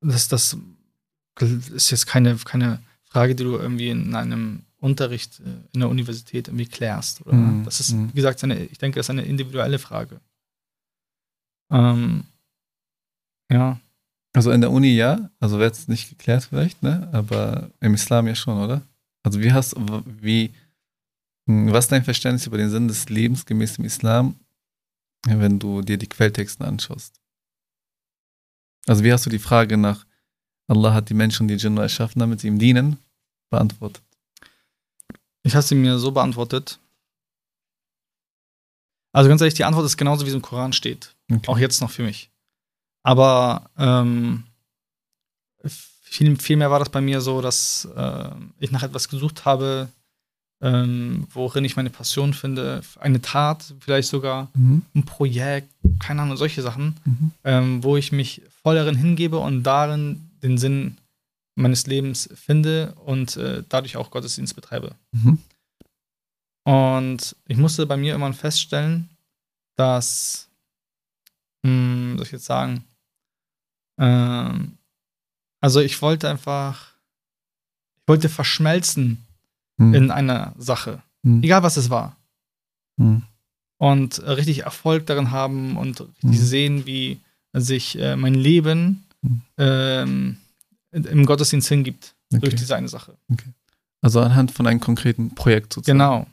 das, das ist jetzt keine, keine Frage, die du irgendwie in einem Unterricht äh, in der Universität irgendwie klärst.
Mhm.
Das ist,
Mhm.
wie gesagt, eine, ich denke, das ist eine individuelle Frage. Ähm, ja,
Also in der Uni ja, also wird es nicht geklärt vielleicht, ne? Aber im Islam ja schon, oder? Also wie hast wie was ist dein Verständnis über den Sinn des Lebens gemäß dem Islam, wenn du dir die Quelltexten anschaust? Also wie hast du die Frage nach Allah hat die Menschen und die Djinn erschaffen, damit sie ihm dienen, beantwortet?
ich habe sie mir so beantwortet. Also ganz ehrlich, die Antwort ist genauso, wie es im Koran steht.
Okay.
Auch jetzt noch für mich. Aber ähm, viel, viel mehr war das bei mir so, dass äh, ich nach etwas gesucht habe, ähm, worin ich meine Passion finde. Eine Tat, vielleicht sogar
Mhm.
ein Projekt, keine Ahnung, solche Sachen,
Mhm.
ähm, wo ich mich voll darin hingebe und darin den Sinn meines Lebens finde und äh, dadurch auch Gottesdienst betreibe.
Mhm.
Und ich musste bei mir immer feststellen, dass, hm, soll ich jetzt sagen, ähm, also ich wollte einfach, ich wollte verschmelzen
Mhm.
in einer Sache,
Mhm.
egal was es war.
Mhm.
Und äh, richtig Erfolg darin haben und
Mhm.
sehen, wie sich äh, mein Leben
Mhm.
ähm, im Gottesdienst hingibt durch
Okay.
diese eine Sache.
Also anhand von einem konkreten Projekt sozusagen.
Genau.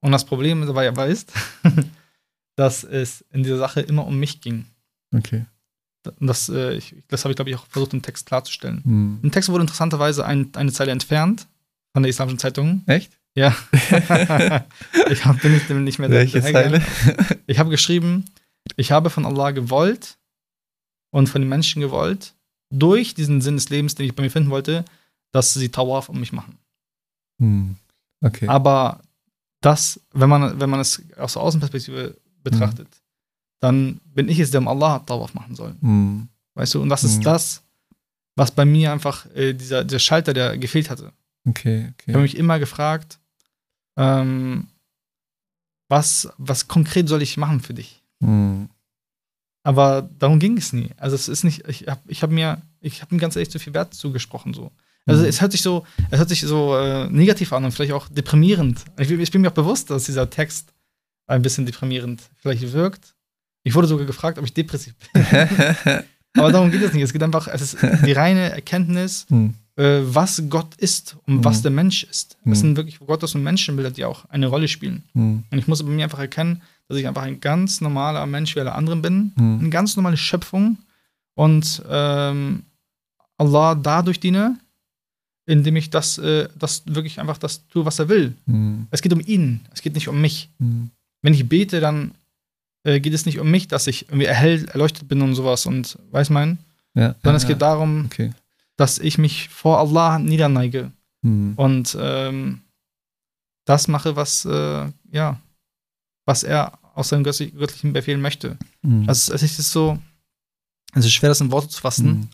Und das Problem dabei aber ist, dass es in dieser Sache immer um mich ging.
Okay.
Und Das, äh, ich, das habe ich, glaube ich, auch versucht im Text klarzustellen.
Mhm.
Im Text wurde interessanterweise ein, eine Zeile entfernt von der Islamischen Zeitung.
Echt?
Ja. ich hab, bin nicht, nicht mehr
Welche. Zeile?
Ich habe geschrieben, ich habe von Allah gewollt und von den Menschen gewollt, durch diesen Sinn des Lebens, den ich bei mir finden wollte, dass sie Tawaf um mich machen.
Mhm. Okay.
Aber das, wenn man, wenn man es aus der Außenperspektive betrachtet, dann bin ich es, der um Allah Tawaf machen soll.
Mhm.
Weißt du? Und das ist das, was bei mir einfach äh, dieser, der Schalter, der gefehlt hatte.
Okay,
Ich habe
okay.
mich immer gefragt, ähm, was, was konkret soll ich machen für dich?
Mhm.
Aber darum ging es nie. Also es ist nicht, ich habe ich hab mir, ich habe mir ganz ehrlich zu viel Wert zugesprochen so. Also
Mhm.
es hört sich so, es hört sich so äh, negativ an und vielleicht auch deprimierend. Ich, ich bin mir auch bewusst, dass dieser Text ein bisschen deprimierend vielleicht wirkt. Ich wurde sogar gefragt, ob ich depressiv bin. Aber darum geht es nicht. Es geht einfach, es ist die reine Erkenntnis,
Mhm.
Äh, was Gott ist und
Mhm.
was der Mensch ist.
Mhm.
Es sind wirklich Gottes und Menschenbilder, die auch eine Rolle spielen.
Mhm.
Und ich muss bei mir einfach erkennen, dass ich einfach ein ganz normaler Mensch wie alle anderen bin.
Mhm.
Eine ganz normale Schöpfung. Und ähm, Allah dadurch diene, indem ich das, äh, das wirklich einfach das tue, was er will.
Mhm.
Es geht um ihn, es geht nicht um mich.
Mhm.
Wenn ich bete, dann äh, geht es nicht um mich, dass ich irgendwie erhell, erleuchtet bin und sowas und weiß mein,
Ja,
sondern
ja,
es geht
ja.
darum,
Okay.
Dass ich mich vor Allah niederneige
Mhm.
und ähm, das mache, was äh, ja, was er aus seinem göttlich- göttlichen Befehl möchte.
Mhm.
Also es ist so, es ist schwer, das in Worte zu fassen,
Mhm.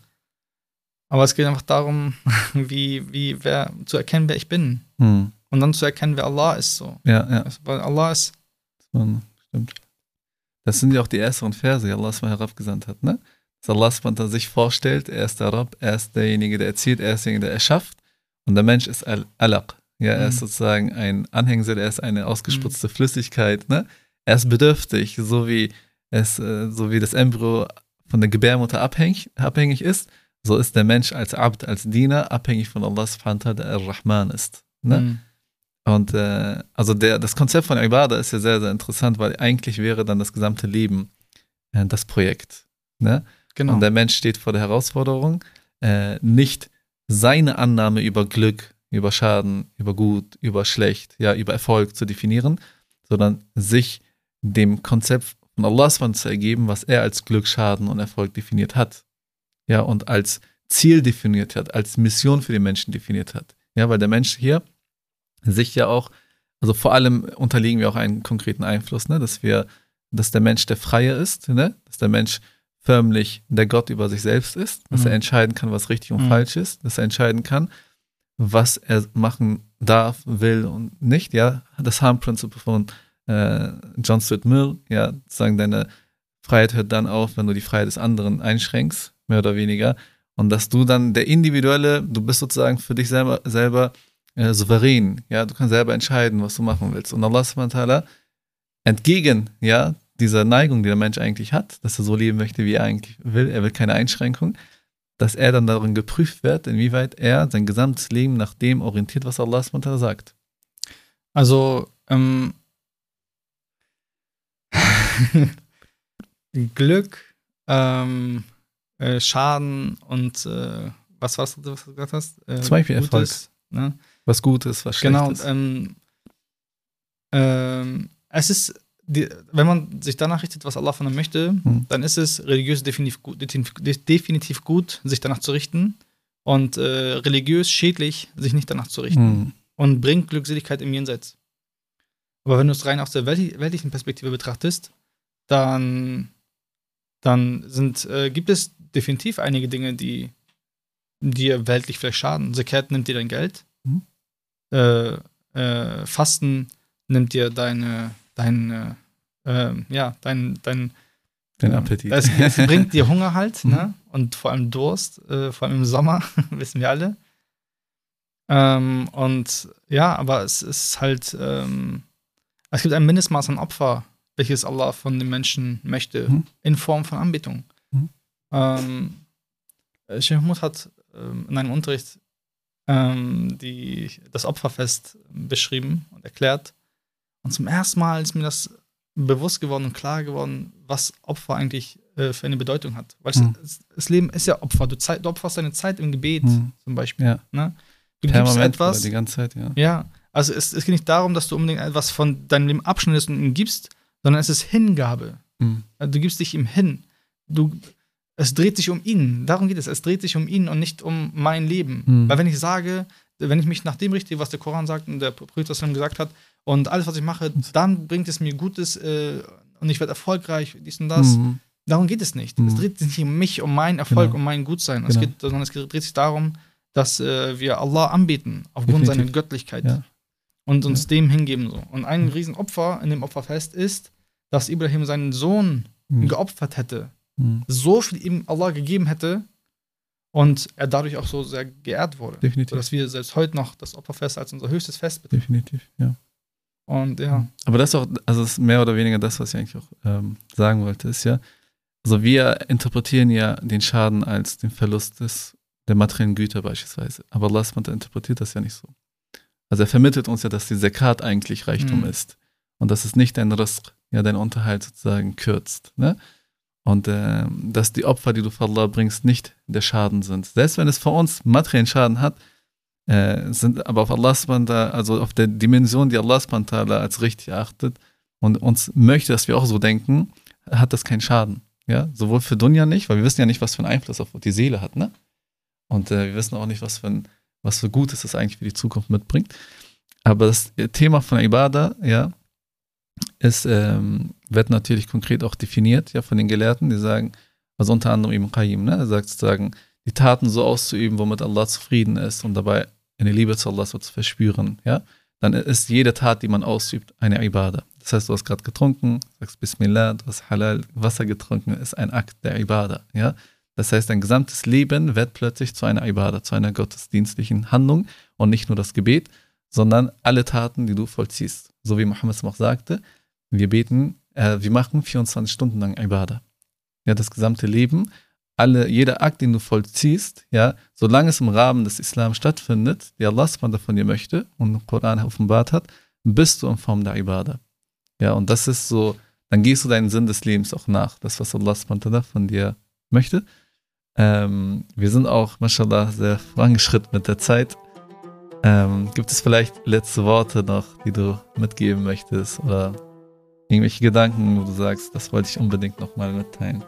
aber es geht einfach darum, wie, wie wer zu erkennen, wer ich bin
Mhm.
und dann zu erkennen, wer Allah ist. So,
Ja, ja.
also, weil Allah ist
stimmt. Das sind ja auch die ersten Verse, die Allah mal herabgesandt hat, ne? Allah sich vorstellt, er ist der Rabb, er ist derjenige, der erzieht, er ist derjenige, der erschafft. Und der Mensch ist Al-Alaq. Ja, er ist
Mhm.
sozusagen ein Anhängsel, er ist eine ausgespritzte Flüssigkeit, ne? Er ist bedürftig, so wie es, äh, so wie das Embryo von der Gebärmutter abhängig, abhängig ist, so ist der Mensch als Abd, als Diener abhängig von Allah SWT, der Ar-Rahman ist. Ne?
Mhm.
Und äh, also der, das Konzept von Ibadah ist ja sehr, sehr interessant, weil eigentlich wäre dann das gesamte Leben äh, das Projekt. Ne?
Genau.
Und der Mensch steht vor der Herausforderung, äh, nicht seine Annahme über Glück, über Schaden, über Gut, über Schlecht, ja, über Erfolg zu definieren, sondern sich dem Konzept von Allah zu ergeben, was er als Glück, Schaden und Erfolg definiert hat. Ja, und als Ziel definiert hat, als Mission für den Menschen definiert hat. Ja, weil der Mensch hier sich ja auch, also vor allem unterliegen wir auch einen konkreten Einfluss, ne, dass wir, dass der Mensch der Freie ist, ne, dass der Mensch förmlich der Gott über sich selbst ist, dass
Mhm.
er entscheiden kann, was richtig und
Mhm.
falsch ist, dass er entscheiden kann, was er machen darf, will und nicht, ja, das Harm-Prinzip von äh, John Stuart Mill, ja, sagen, deine Freiheit hört dann auf, wenn du die Freiheit des anderen einschränkst, mehr oder weniger, und dass du dann der individuelle, du bist sozusagen für dich selber, selber äh, souverän, ja, du kannst selber entscheiden, was du machen willst. Und Allah subhanahu wa ta'ala entgegen, ja, dieser Neigung, die der Mensch eigentlich hat, dass er so leben möchte, wie er eigentlich will, er will keine Einschränkung, dass er dann darin geprüft wird, inwieweit er sein gesamtes Leben nach dem orientiert, was Allah sagt.
Also, ähm, Glück, ähm, äh, Schaden und äh, was war's, was du gesagt hast? Äh,
Zum Beispiel Erfolg.
Ne?
Was Gutes, was
Genau,
Schlechtes.
und, ähm, ähm, es ist, die, wenn man sich danach richtet, was Allah von einem möchte,
Hm.
dann ist es religiös definitiv gut, definitiv, gut, sich danach zu richten und äh, religiös schädlich, sich nicht danach zu richten
Hm.
und bringt Glückseligkeit im Jenseits. Aber wenn du es rein aus der weltli- weltlichen Perspektive betrachtest, dann, dann sind, äh, gibt es definitiv einige Dinge, die dir weltlich vielleicht schaden. Zakat nimmt dir dein Geld.
Mhm.
Äh, Fasten nimmt dir deine, deine, äh, ja, dein, dein,
Den
äh,
Appetit.
Es, es bringt dir Hunger halt,
Mhm.
ne? Und vor allem Durst, äh, vor allem im Sommer, wissen wir alle. Ähm, und ja, aber es ist halt, ähm, es gibt ein Mindestmaß an Opfer, welches Allah von den Menschen möchte,
Mhm.
in Form von Anbetung.
Mhm.
Ähm, Sheikh Mahmoud hat ähm, in einem Unterricht ähm, die, das Opferfest beschrieben und erklärt. Und zum ersten Mal ist mir das bewusst geworden und klar geworden, was Opfer eigentlich äh, für eine Bedeutung hat. Weil
Mhm.
es, das Leben ist ja Opfer. Du, du opferst deine Zeit im Gebet
Hm.
zum Beispiel.
Ja.
Ne? Du gibst
Permanent
etwas.
oder die ganze Zeit, ja.
Ja, also es, es geht nicht darum, dass du unbedingt etwas von deinem Leben abschneidest und ihm gibst, sondern es ist Hingabe.
Hm.
Also Du gibst dich ihm hin. Du, es dreht sich um ihn. Darum geht es. Es dreht sich um ihn und nicht um mein Leben.
Mhm.
Weil wenn ich sage, wenn ich mich nach dem richte, was der Koran sagt und der Prophet gesagt hat, und alles, was ich mache, dann bringt es mir Gutes äh, und ich werde erfolgreich, dies und das.
Hm.
Darum geht es nicht.
Mhm.
Es dreht sich nicht um mich, um meinen Erfolg,
Genau.
um mein Gutsein. Es
Genau.
geht, sondern es dreht sich darum, dass äh, wir Allah anbeten, aufgrund
Definitiv.
seiner Göttlichkeit.
Ja.
Und uns
Ja.
dem hingeben. So. Und ein
Mhm.
Riesenopfer in dem Opferfest ist, dass Ibrahim seinen Sohn
Hm.
geopfert hätte,
Hm.
so viel ihm Allah gegeben hätte und er dadurch auch so sehr geehrt wurde.
Definitiv.
Sodass wir selbst heute noch das Opferfest als unser höchstes Fest betrachten.
Definitiv, ja.
Und ja,
Aber das ist auch, also ist mehr oder weniger das, was ich eigentlich auch ähm, sagen wollte, ist ja, also wir interpretieren ja den Schaden als den Verlust des, der materiellen Güter beispielsweise. Aber Allah interpretiert das ja nicht so. Also er vermittelt uns ja, dass die Zakat eigentlich Reichtum
Mhm.
ist. Und dass es nicht dein Rizq, ja, dein Unterhalt sozusagen kürzt. Ne? Und ähm, dass die Opfer, die du für Allah bringst, nicht der Schaden sind. Selbst wenn es für uns materiellen Schaden hat, äh, sind aber auf Allah, also auf der Dimension, die Allah als richtig erachtet und uns möchte, dass wir auch so denken, hat das keinen Schaden. Ja, sowohl für Dunja nicht, weil wir wissen ja nicht, was für einen Einfluss auf die Seele hat, ne? Und äh, wir wissen auch nicht, was für, ein, was für Gutes das eigentlich für die Zukunft mitbringt. Aber das Thema von Ibadah, ja, ist, ähm, wird natürlich konkret auch definiert, ja, von den Gelehrten, die sagen, also unter anderem Ibn Qayyim, ne, er sagt sozusagen, die Taten so auszuüben, womit Allah zufrieden ist und dabei eine Liebe zu Allah so zu verspüren, ja, dann ist jede Tat, die man ausübt, eine Ibadah. Das heißt, du hast gerade getrunken, sagst Bismillah, du hast Halal Wasser getrunken, ist ein Akt der Ibadah, ja. Das heißt, dein gesamtes Leben wird plötzlich zu einer Ibadah, zu einer gottesdienstlichen Handlung und nicht nur das Gebet, sondern alle Taten, die du vollziehst. So wie Mohammed auch sagte, wir beten, äh, wir machen 24 Stunden lang Ibadah. Ja, das gesamte Leben, alle, jeder Akt, den du vollziehst, ja, solange es im Rahmen des Islam stattfindet, die Allah von dir möchte und im Koran offenbart hat, bist du in Form der Ibadah. Ja, und das ist so, dann gehst du deinen Sinn des Lebens auch nach, das, was Allah von dir möchte. Ähm, wir sind auch, mashallah, sehr vorangeschritten mit der Zeit. Ähm, gibt es vielleicht letzte Worte noch, die du mitgeben möchtest oder irgendwelche Gedanken, wo du sagst, das wollte ich unbedingt nochmal mitteilen?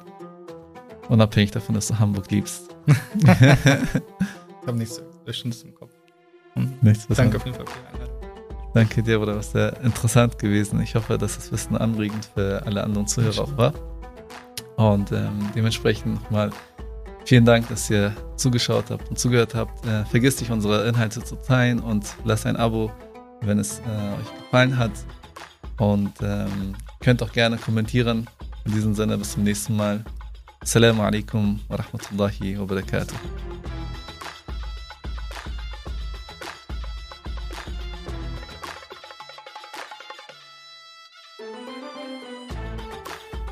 Unabhängig davon, dass du Hamburg liebst.
ich habe nichts Löschendes im Kopf.
Nichts, Danke auf jeden Fall für die Einladung. Danke dir, Bruder, war sehr interessant gewesen. Ich hoffe, dass das Wissen anregend für alle anderen Zuhörer auch war. Und ähm, dementsprechend nochmal Vielen Dank, dass ihr zugeschaut habt und zugehört habt. Äh, vergisst nicht, unsere Inhalte zu teilen und lasst ein Abo, wenn es äh, euch gefallen hat. Und ähm, könnt auch gerne kommentieren. In diesem Sinne, bis zum nächsten Mal. Assalamu alaikum wa rahmatullahi wa barakatuh.